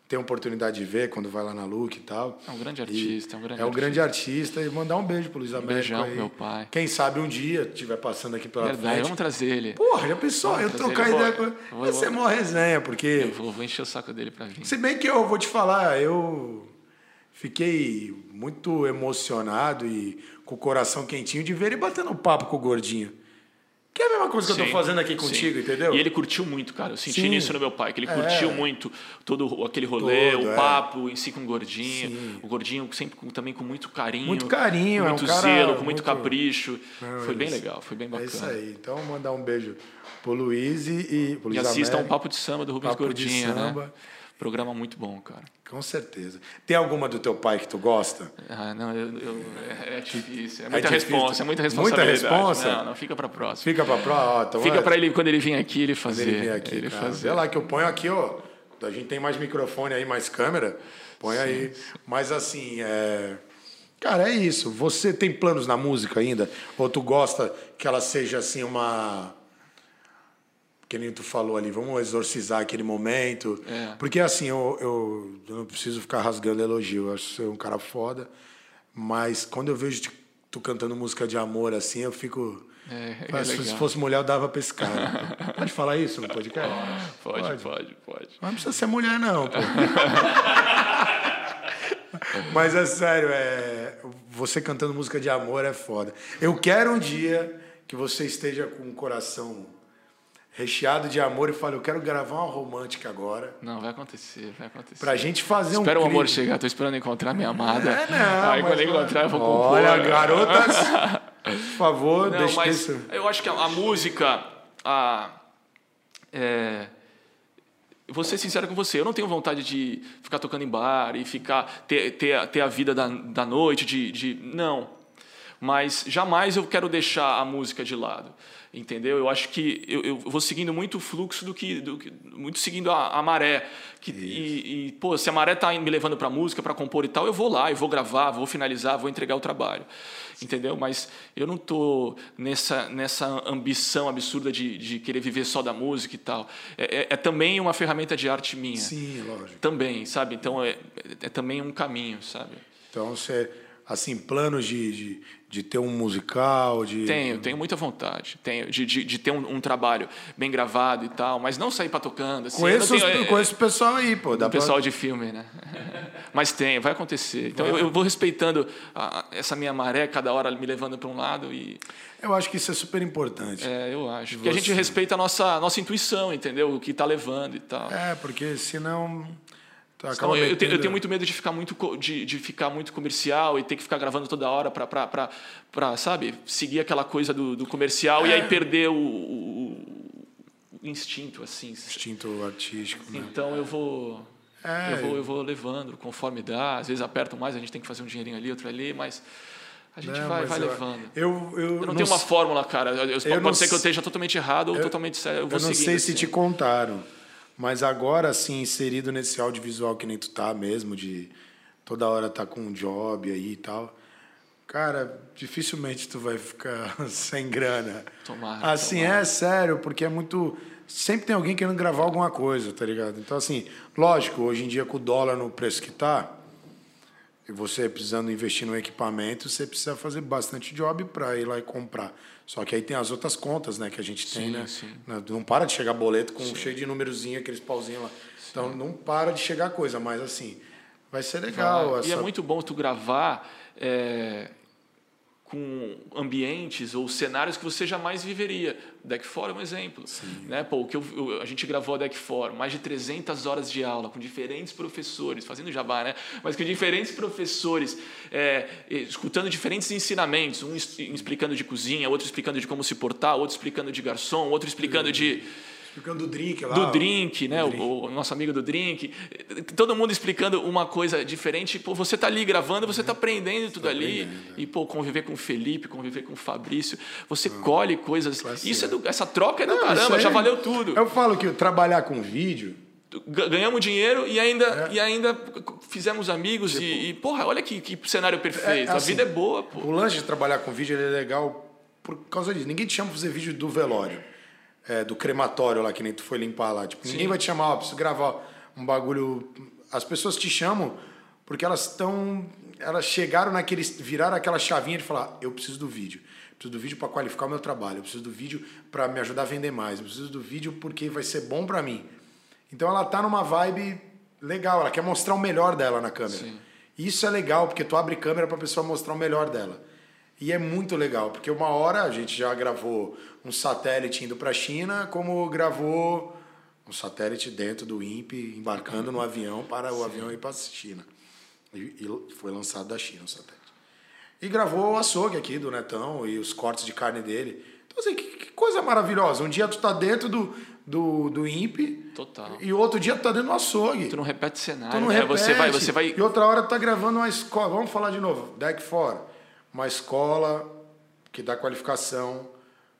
[SPEAKER 1] tem oportunidade de ver quando vai lá na Luke e tal.
[SPEAKER 2] É um grande
[SPEAKER 1] E
[SPEAKER 2] artista, é um grande
[SPEAKER 1] é um
[SPEAKER 2] artista.
[SPEAKER 1] grande artista. E mandar um beijo pro Luiz Américo
[SPEAKER 2] beijão
[SPEAKER 1] aí.
[SPEAKER 2] meu pai.
[SPEAKER 1] Quem sabe um dia estiver passando aqui pela
[SPEAKER 2] Verdade,
[SPEAKER 1] frente.
[SPEAKER 2] vamos trazer ele.
[SPEAKER 1] Porra, já pensou?
[SPEAKER 2] Vamos
[SPEAKER 1] Eu trocar
[SPEAKER 2] ele.
[SPEAKER 1] ideia com
[SPEAKER 2] vou-
[SPEAKER 1] Vai ser
[SPEAKER 2] vou-
[SPEAKER 1] mó resenha, porque...
[SPEAKER 2] Eu vou, vou encher o saco dele pra vir.
[SPEAKER 1] Se bem que eu vou te falar, eu fiquei muito emocionado e com o coração quentinho de ver ele batendo papo com o gordinho. Que é a mesma coisa que eu
[SPEAKER 2] Sim,
[SPEAKER 1] tô fazendo aqui contigo,
[SPEAKER 2] sim.
[SPEAKER 1] entendeu?
[SPEAKER 2] E ele curtiu muito, cara. Eu senti
[SPEAKER 1] Sim.
[SPEAKER 2] isso no meu pai, que ele
[SPEAKER 1] É.
[SPEAKER 2] curtiu muito todo aquele rolê,
[SPEAKER 1] Todo,
[SPEAKER 2] o
[SPEAKER 1] é.
[SPEAKER 2] papo em si com o gordinho. O gordinho sempre com- também com muito carinho.
[SPEAKER 1] Muito carinho,
[SPEAKER 2] com
[SPEAKER 1] é um
[SPEAKER 2] muito
[SPEAKER 1] cara
[SPEAKER 2] zelo, com muito,
[SPEAKER 1] muito-
[SPEAKER 2] capricho.
[SPEAKER 1] Não,
[SPEAKER 2] foi bem legal, foi bem
[SPEAKER 1] É
[SPEAKER 2] bacana.
[SPEAKER 1] isso aí. Então, mandar um beijo pro Luiz e, pro
[SPEAKER 2] E
[SPEAKER 1] Luiz
[SPEAKER 2] assistam um. Papo de Samba do Rubens
[SPEAKER 1] Papo de
[SPEAKER 2] Gordinho, né? Programa muito bom, cara.
[SPEAKER 1] Com certeza. Tem alguma do teu pai que tu gosta?
[SPEAKER 2] Ah, não, eu, eu- é, é difícil. É
[SPEAKER 1] É
[SPEAKER 2] muita
[SPEAKER 1] difícil?
[SPEAKER 2] responsa, é muita
[SPEAKER 1] Muita
[SPEAKER 2] responsabilidade.
[SPEAKER 1] responsa?
[SPEAKER 2] Não, não, fica pra próxima.
[SPEAKER 1] Fica pra prova. Ó, então
[SPEAKER 2] Fica
[SPEAKER 1] é-
[SPEAKER 2] pra ele, quando ele vir aqui, ele
[SPEAKER 1] Quando
[SPEAKER 2] fazer.
[SPEAKER 1] ele vem aqui,
[SPEAKER 2] ele
[SPEAKER 1] cara.
[SPEAKER 2] fazer.
[SPEAKER 1] Vê lá que eu ponho aqui, ó. A gente tem mais microfone aí, mais câmera. Põe aí. Mas assim, é... Cara, é isso. Você tem planos na música ainda? Ou tu gosta que ela seja assim uma... Que nem tu falou ali, vamos exorcizar aquele momento.
[SPEAKER 2] É.
[SPEAKER 1] Porque assim, eu, eu, eu não preciso ficar rasgando elogio. Eu acho que você é um cara foda. Mas quando eu vejo tu cantando música de amor assim, eu fico...
[SPEAKER 2] É, é
[SPEAKER 1] se fosse mulher, eu dava pra esse cara. Pode falar isso no podcast?
[SPEAKER 2] Pode,
[SPEAKER 1] Pode.
[SPEAKER 2] pode, pode.
[SPEAKER 1] Mas não precisa ser mulher, não, pô. Mas é sério, é... você cantando música de amor é foda. Eu quero um dia que você esteja com o coração recheado de amor e fale, eu quero gravar uma romântica agora.
[SPEAKER 2] Não, vai acontecer, vai acontecer.
[SPEAKER 1] Pra gente fazer um
[SPEAKER 2] Espera o amor
[SPEAKER 1] clipe.
[SPEAKER 2] chegar, tô esperando encontrar minha amada.
[SPEAKER 1] É, não,
[SPEAKER 2] Aí quando eu encontrar, eu vou compor.
[SPEAKER 1] Olha, garotas, por favor,
[SPEAKER 2] Não,
[SPEAKER 1] deixa
[SPEAKER 2] mas
[SPEAKER 1] isso.
[SPEAKER 2] eu acho que a, a música, a, é, vou ser sincero com você, eu não tenho vontade de ficar tocando em bar e ficar ter, ter, a- ter a vida da, da noite, de, de não. Mas jamais eu quero deixar a música de lado, entendeu? Eu acho que eu, eu vou seguindo muito o fluxo do que, do que muito seguindo a, a maré. Que, e, e, pô, se a maré tá me levando para música, para compor e tal, eu vou lá, eu vou gravar, vou finalizar, vou entregar o trabalho, entendeu? Mas eu não tô nessa nessa ambição absurda de, de querer viver só da música e tal. É, é- é também uma ferramenta de arte minha.
[SPEAKER 1] Sim, lógico.
[SPEAKER 2] Também, sabe? Então é, é também um caminho, sabe?
[SPEAKER 1] Então, você, assim, planos de, de, de ter um musical, de...
[SPEAKER 2] Tenho, tenho muita vontade. Tenho de, de, de ter um, um trabalho bem gravado e tal, mas não sair para tocando. Assim,
[SPEAKER 1] Conheço,
[SPEAKER 2] tenho,
[SPEAKER 1] os,
[SPEAKER 2] é,
[SPEAKER 1] conheço o pessoal aí, pô. Dá
[SPEAKER 2] o pessoal de filme, né? Mas tem, vai acontecer. Então eu, eu vou respeitando a- essa minha maré, cada hora me levando para um lado e
[SPEAKER 1] pra... Eu acho que isso é super importante.
[SPEAKER 2] é, eu acho. Porque a gente respeita a nossa, nossa intuição, entendeu? O que está levando e tal.
[SPEAKER 1] É, porque senão...
[SPEAKER 2] Então, eu, eu tenho, eu tenho muito medo de ficar muito, de, de ficar muito comercial e ter que ficar gravando toda hora para, sabe, seguir aquela coisa do, do comercial e
[SPEAKER 1] É.
[SPEAKER 2] aí perder o, o- o instinto, assim.
[SPEAKER 1] Instinto artístico, né?
[SPEAKER 2] Então eu vou,
[SPEAKER 1] É.
[SPEAKER 2] eu vou, eu vou levando conforme dá. Às vezes aperto mais, a gente tem que fazer um dinheirinho ali, outro ali, mas a gente
[SPEAKER 1] Não,
[SPEAKER 2] vai, vai
[SPEAKER 1] eu-
[SPEAKER 2] levando.
[SPEAKER 1] Eu, eu,
[SPEAKER 2] Eu não, tenho uma fórmula, cara. Eu, pode
[SPEAKER 1] não
[SPEAKER 2] ser que eu esteja totalmente errado ou totalmente certo. Eu vou
[SPEAKER 1] Eu não sei se
[SPEAKER 2] assim.
[SPEAKER 1] te contaram, mas agora, assim, inserido nesse audiovisual que nem tu tá mesmo, de toda hora tá com um job aí e tal, cara, dificilmente tu vai ficar sem grana.
[SPEAKER 2] Tomara,
[SPEAKER 1] Assim,
[SPEAKER 2] tomara.
[SPEAKER 1] é sério, porque é muito... Sempre tem alguém querendo gravar alguma coisa, tá ligado? Então, assim, lógico, hoje em dia com o dólar no preço que tá, e você precisando investir no equipamento, você precisa fazer bastante job para ir lá e comprar. Só que aí tem as outras contas, né, que a gente tem,
[SPEAKER 2] Sim,
[SPEAKER 1] né?
[SPEAKER 2] sim.
[SPEAKER 1] Não para de chegar boleto com cheio de númerozinho, aqueles pauzinhos lá. Então não para de chegar coisa, mas assim, vai ser legal.
[SPEAKER 2] Vai.
[SPEAKER 1] essa...
[SPEAKER 2] E é muito bom tu gravar é, com ambientes ou cenários que você jamais viveria. Deck For é um exemplo. Né? Pô, que eu- eu- a gente gravou a Deck For, mais de 300 horas de aula com diferentes professores, fazendo jabá, né? mas com diferentes professores, é, escutando diferentes ensinamentos, um explicando de cozinha, outro explicando de como se portar, outro explicando de garçom, outro explicando de
[SPEAKER 1] Explicando do drink lá.
[SPEAKER 2] do drink, né?
[SPEAKER 1] Do
[SPEAKER 2] O-
[SPEAKER 1] drink.
[SPEAKER 2] O, nosso amigo do drink. Todo mundo explicando uma coisa diferente. Pô, você tá ali gravando, você tá aprendendo tudo ali.
[SPEAKER 1] aprendendo,
[SPEAKER 2] E, pô, conviver com o Felipe, conviver com o Fabrício. Você colhe coisas.
[SPEAKER 1] Classe
[SPEAKER 2] Isso é
[SPEAKER 1] A.
[SPEAKER 2] do- essa troca é do
[SPEAKER 1] Não,
[SPEAKER 2] caramba, já valeu tudo.
[SPEAKER 1] Eu falo que trabalhar com vídeo,
[SPEAKER 2] Ga- Ganhamos dinheiro e ainda,
[SPEAKER 1] É.
[SPEAKER 2] e ainda fizemos amigos. e, e, porra, olha que, que cenário perfeito.
[SPEAKER 1] É,
[SPEAKER 2] a
[SPEAKER 1] assim,
[SPEAKER 2] vida é boa, pô.
[SPEAKER 1] o lance de trabalhar com vídeo é legal por causa disso. Ninguém te chama pra fazer vídeo do velório, é, do crematório lá, que nem tu foi limpar lá. Tipo, ninguém vai te chamar, ó, preciso gravar um bagulho. As pessoas te chamam porque elas estão. Elas chegaram naquele. viraram aquela chavinha de falar: eu preciso do vídeo. Preciso do vídeo para qualificar o meu trabalho. Eu preciso do vídeo para me ajudar a vender mais. Eu preciso do vídeo porque vai ser bom para mim. Então ela tá numa vibe legal. Ela quer mostrar o melhor dela na câmera.
[SPEAKER 2] Sim.
[SPEAKER 1] Isso é legal, porque tu abre câmera pra pessoa mostrar o melhor dela. E é muito legal, porque uma hora a gente já gravou um satélite indo para a China, como gravou um satélite dentro do INPE, embarcando no avião para o Sim. avião ir para a China. E, e, foi lançado da China o satélite. E gravou o açougue aqui do Netão e os cortes de carne dele. Então, assim, que, que coisa maravilhosa. Um dia tu tá dentro do, do, do INPE.
[SPEAKER 2] Total.
[SPEAKER 1] E outro dia tu tá dentro do açougue.
[SPEAKER 2] Tu não repete cenário. Tu não né? repete. Você vai, você vai...
[SPEAKER 1] E outra hora tu tá gravando uma escola. Vamos falar de novo. Deck fora. Uma escola que dá qualificação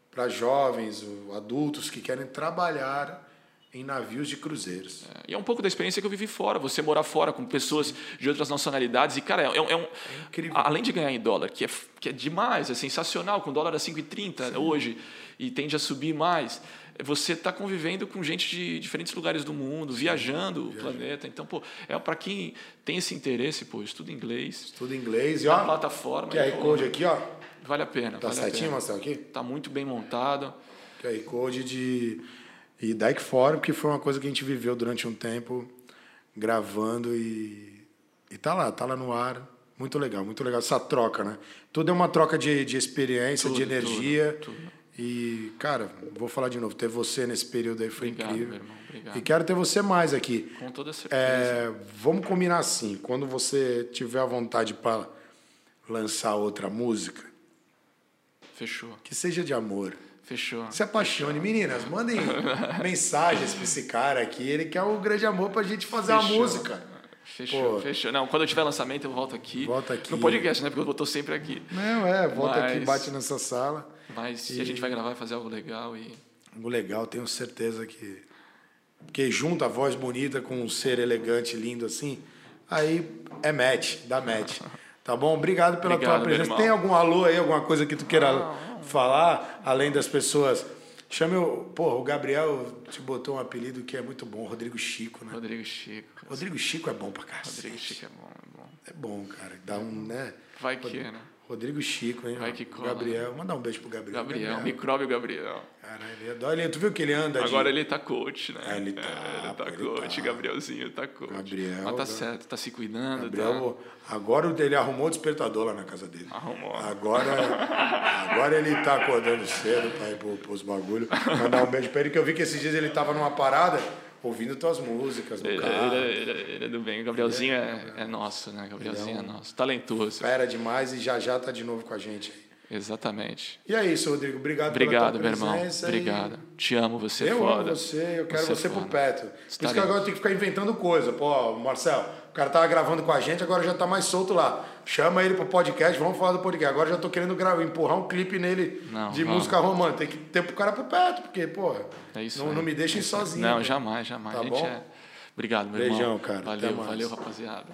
[SPEAKER 1] para jovens, adultos que querem trabalhar em navios de cruzeiros.
[SPEAKER 2] É, e é um pouco da experiência que eu vivi fora, você morar fora com pessoas de outras nacionalidades. E, cara, é, é um. É incrível. Além de ganhar em dólar, que é, que é demais, é sensacional, com dólar a 5,30 hoje, e tende a subir mais. Você está convivendo com gente de diferentes lugares do mundo, viajando o planeta. Então, pô, é para quem tem esse interesse, pô, estuda inglês.
[SPEAKER 1] Estuda inglês e ó.
[SPEAKER 2] plataforma.
[SPEAKER 1] QR Code aqui, ó.
[SPEAKER 2] Vale a pena.
[SPEAKER 1] Tá
[SPEAKER 2] vale
[SPEAKER 1] certinho, Marcelo, aqui?
[SPEAKER 2] Tá muito bem montado.
[SPEAKER 1] QR Code de e Dyke Forum, que foi uma coisa que a gente viveu durante um tempo gravando e, e tá lá, tá lá no ar. Muito legal, muito legal essa troca, né? Tudo é uma troca de, de experiência, tudo, de energia. Tudo, tudo. E, cara, vou falar de novo, ter você nesse período aí foi
[SPEAKER 2] obrigado,
[SPEAKER 1] incrível.
[SPEAKER 2] Meu irmão, obrigado.
[SPEAKER 1] E quero ter você mais aqui.
[SPEAKER 2] Com toda certeza.
[SPEAKER 1] É, vamos combinar assim, quando você tiver a vontade para lançar outra música.
[SPEAKER 2] Fechou.
[SPEAKER 1] Que seja de amor.
[SPEAKER 2] Fechou.
[SPEAKER 1] Se apaixone. Meninas, mandem mensagens para esse cara aqui. Ele quer o um grande amor para a gente fazer Fechou. uma música.
[SPEAKER 2] Fechou, Pô. fechou. Não, quando eu tiver lançamento, eu volto aqui.
[SPEAKER 1] Volta aqui.
[SPEAKER 2] No podcast, né? Porque eu estou sempre aqui.
[SPEAKER 1] Não, é, volta Mas... aqui, bate nessa sala.
[SPEAKER 2] Mas e... a gente vai gravar e fazer algo legal e.
[SPEAKER 1] Algo legal, tenho certeza que. Porque junto a voz bonita com um ser elegante, lindo assim, aí é match, dá match. Tá bom? Obrigado pela Obrigado, tua presença. Tem algum alô aí, alguma coisa que tu queira. Falar, além das pessoas. Chame o. Pô, o Gabriel te botou um apelido que é muito bom, Rodrigo Chico, né?
[SPEAKER 2] Rodrigo Chico.
[SPEAKER 1] Rodrigo Chico é bom pra cá.
[SPEAKER 2] Rodrigo Chico é bom, é bom.
[SPEAKER 1] É bom, cara. Dá um, né?
[SPEAKER 2] Vai que, né?
[SPEAKER 1] Rodrigo Chico, hein?
[SPEAKER 2] Vai que cola.
[SPEAKER 1] Gabriel. Né? Mandar um beijo pro Gabriel.
[SPEAKER 2] Gabriel, Gabriel. micróbio Gabriel.
[SPEAKER 1] Caralho, ele adora. Ele, tu viu que ele anda
[SPEAKER 2] Agora de... ele tá coach, né?
[SPEAKER 1] É, ele tá.
[SPEAKER 2] É, ele tá ele coach, tá. Gabrielzinho tá coach.
[SPEAKER 1] Gabriel.
[SPEAKER 2] Mas tá certo, tá se cuidando.
[SPEAKER 1] Gabriel, tá... agora ele arrumou o despertador lá na casa dele.
[SPEAKER 2] Arrumou.
[SPEAKER 1] Agora, agora ele tá acordando cedo pra ir pro, pros bagulhos. Mandar um beijo pra ele, que eu vi que esses dias ele tava numa parada ouvindo tuas músicas no
[SPEAKER 2] ele,
[SPEAKER 1] carro.
[SPEAKER 2] Ele, ele, ele é do bem. O Gabrielzinho é, é, é nosso, né? Gabrielzinho é, um é, nosso. Talentoso.
[SPEAKER 1] Fera demais e já já tá de novo com a gente.
[SPEAKER 2] Exatamente.
[SPEAKER 1] E é isso, Rodrigo. Obrigado,
[SPEAKER 2] Obrigado, meu irmão. Obrigado. E... Te amo, você
[SPEAKER 1] eu
[SPEAKER 2] é foda.
[SPEAKER 1] Eu amo você, eu quero você, você por perto. Por isso que agora eu tenho que ficar inventando coisa. Pô, Marcel, o cara tava gravando com a gente, agora já tá mais solto lá. Chama ele pro podcast, vamos falar do podcast. Agora já tô querendo gravar, empurrar um clipe nele não, de vamos. música romântica. Tem que ter pro cara por perto, porque, pô, é isso não, não me deixem sozinho.
[SPEAKER 2] Não, pô. jamais, jamais. Tá bom? É... Obrigado, meu
[SPEAKER 1] Beijão,
[SPEAKER 2] irmão.
[SPEAKER 1] cara.
[SPEAKER 2] Valeu, valeu, rapaziada.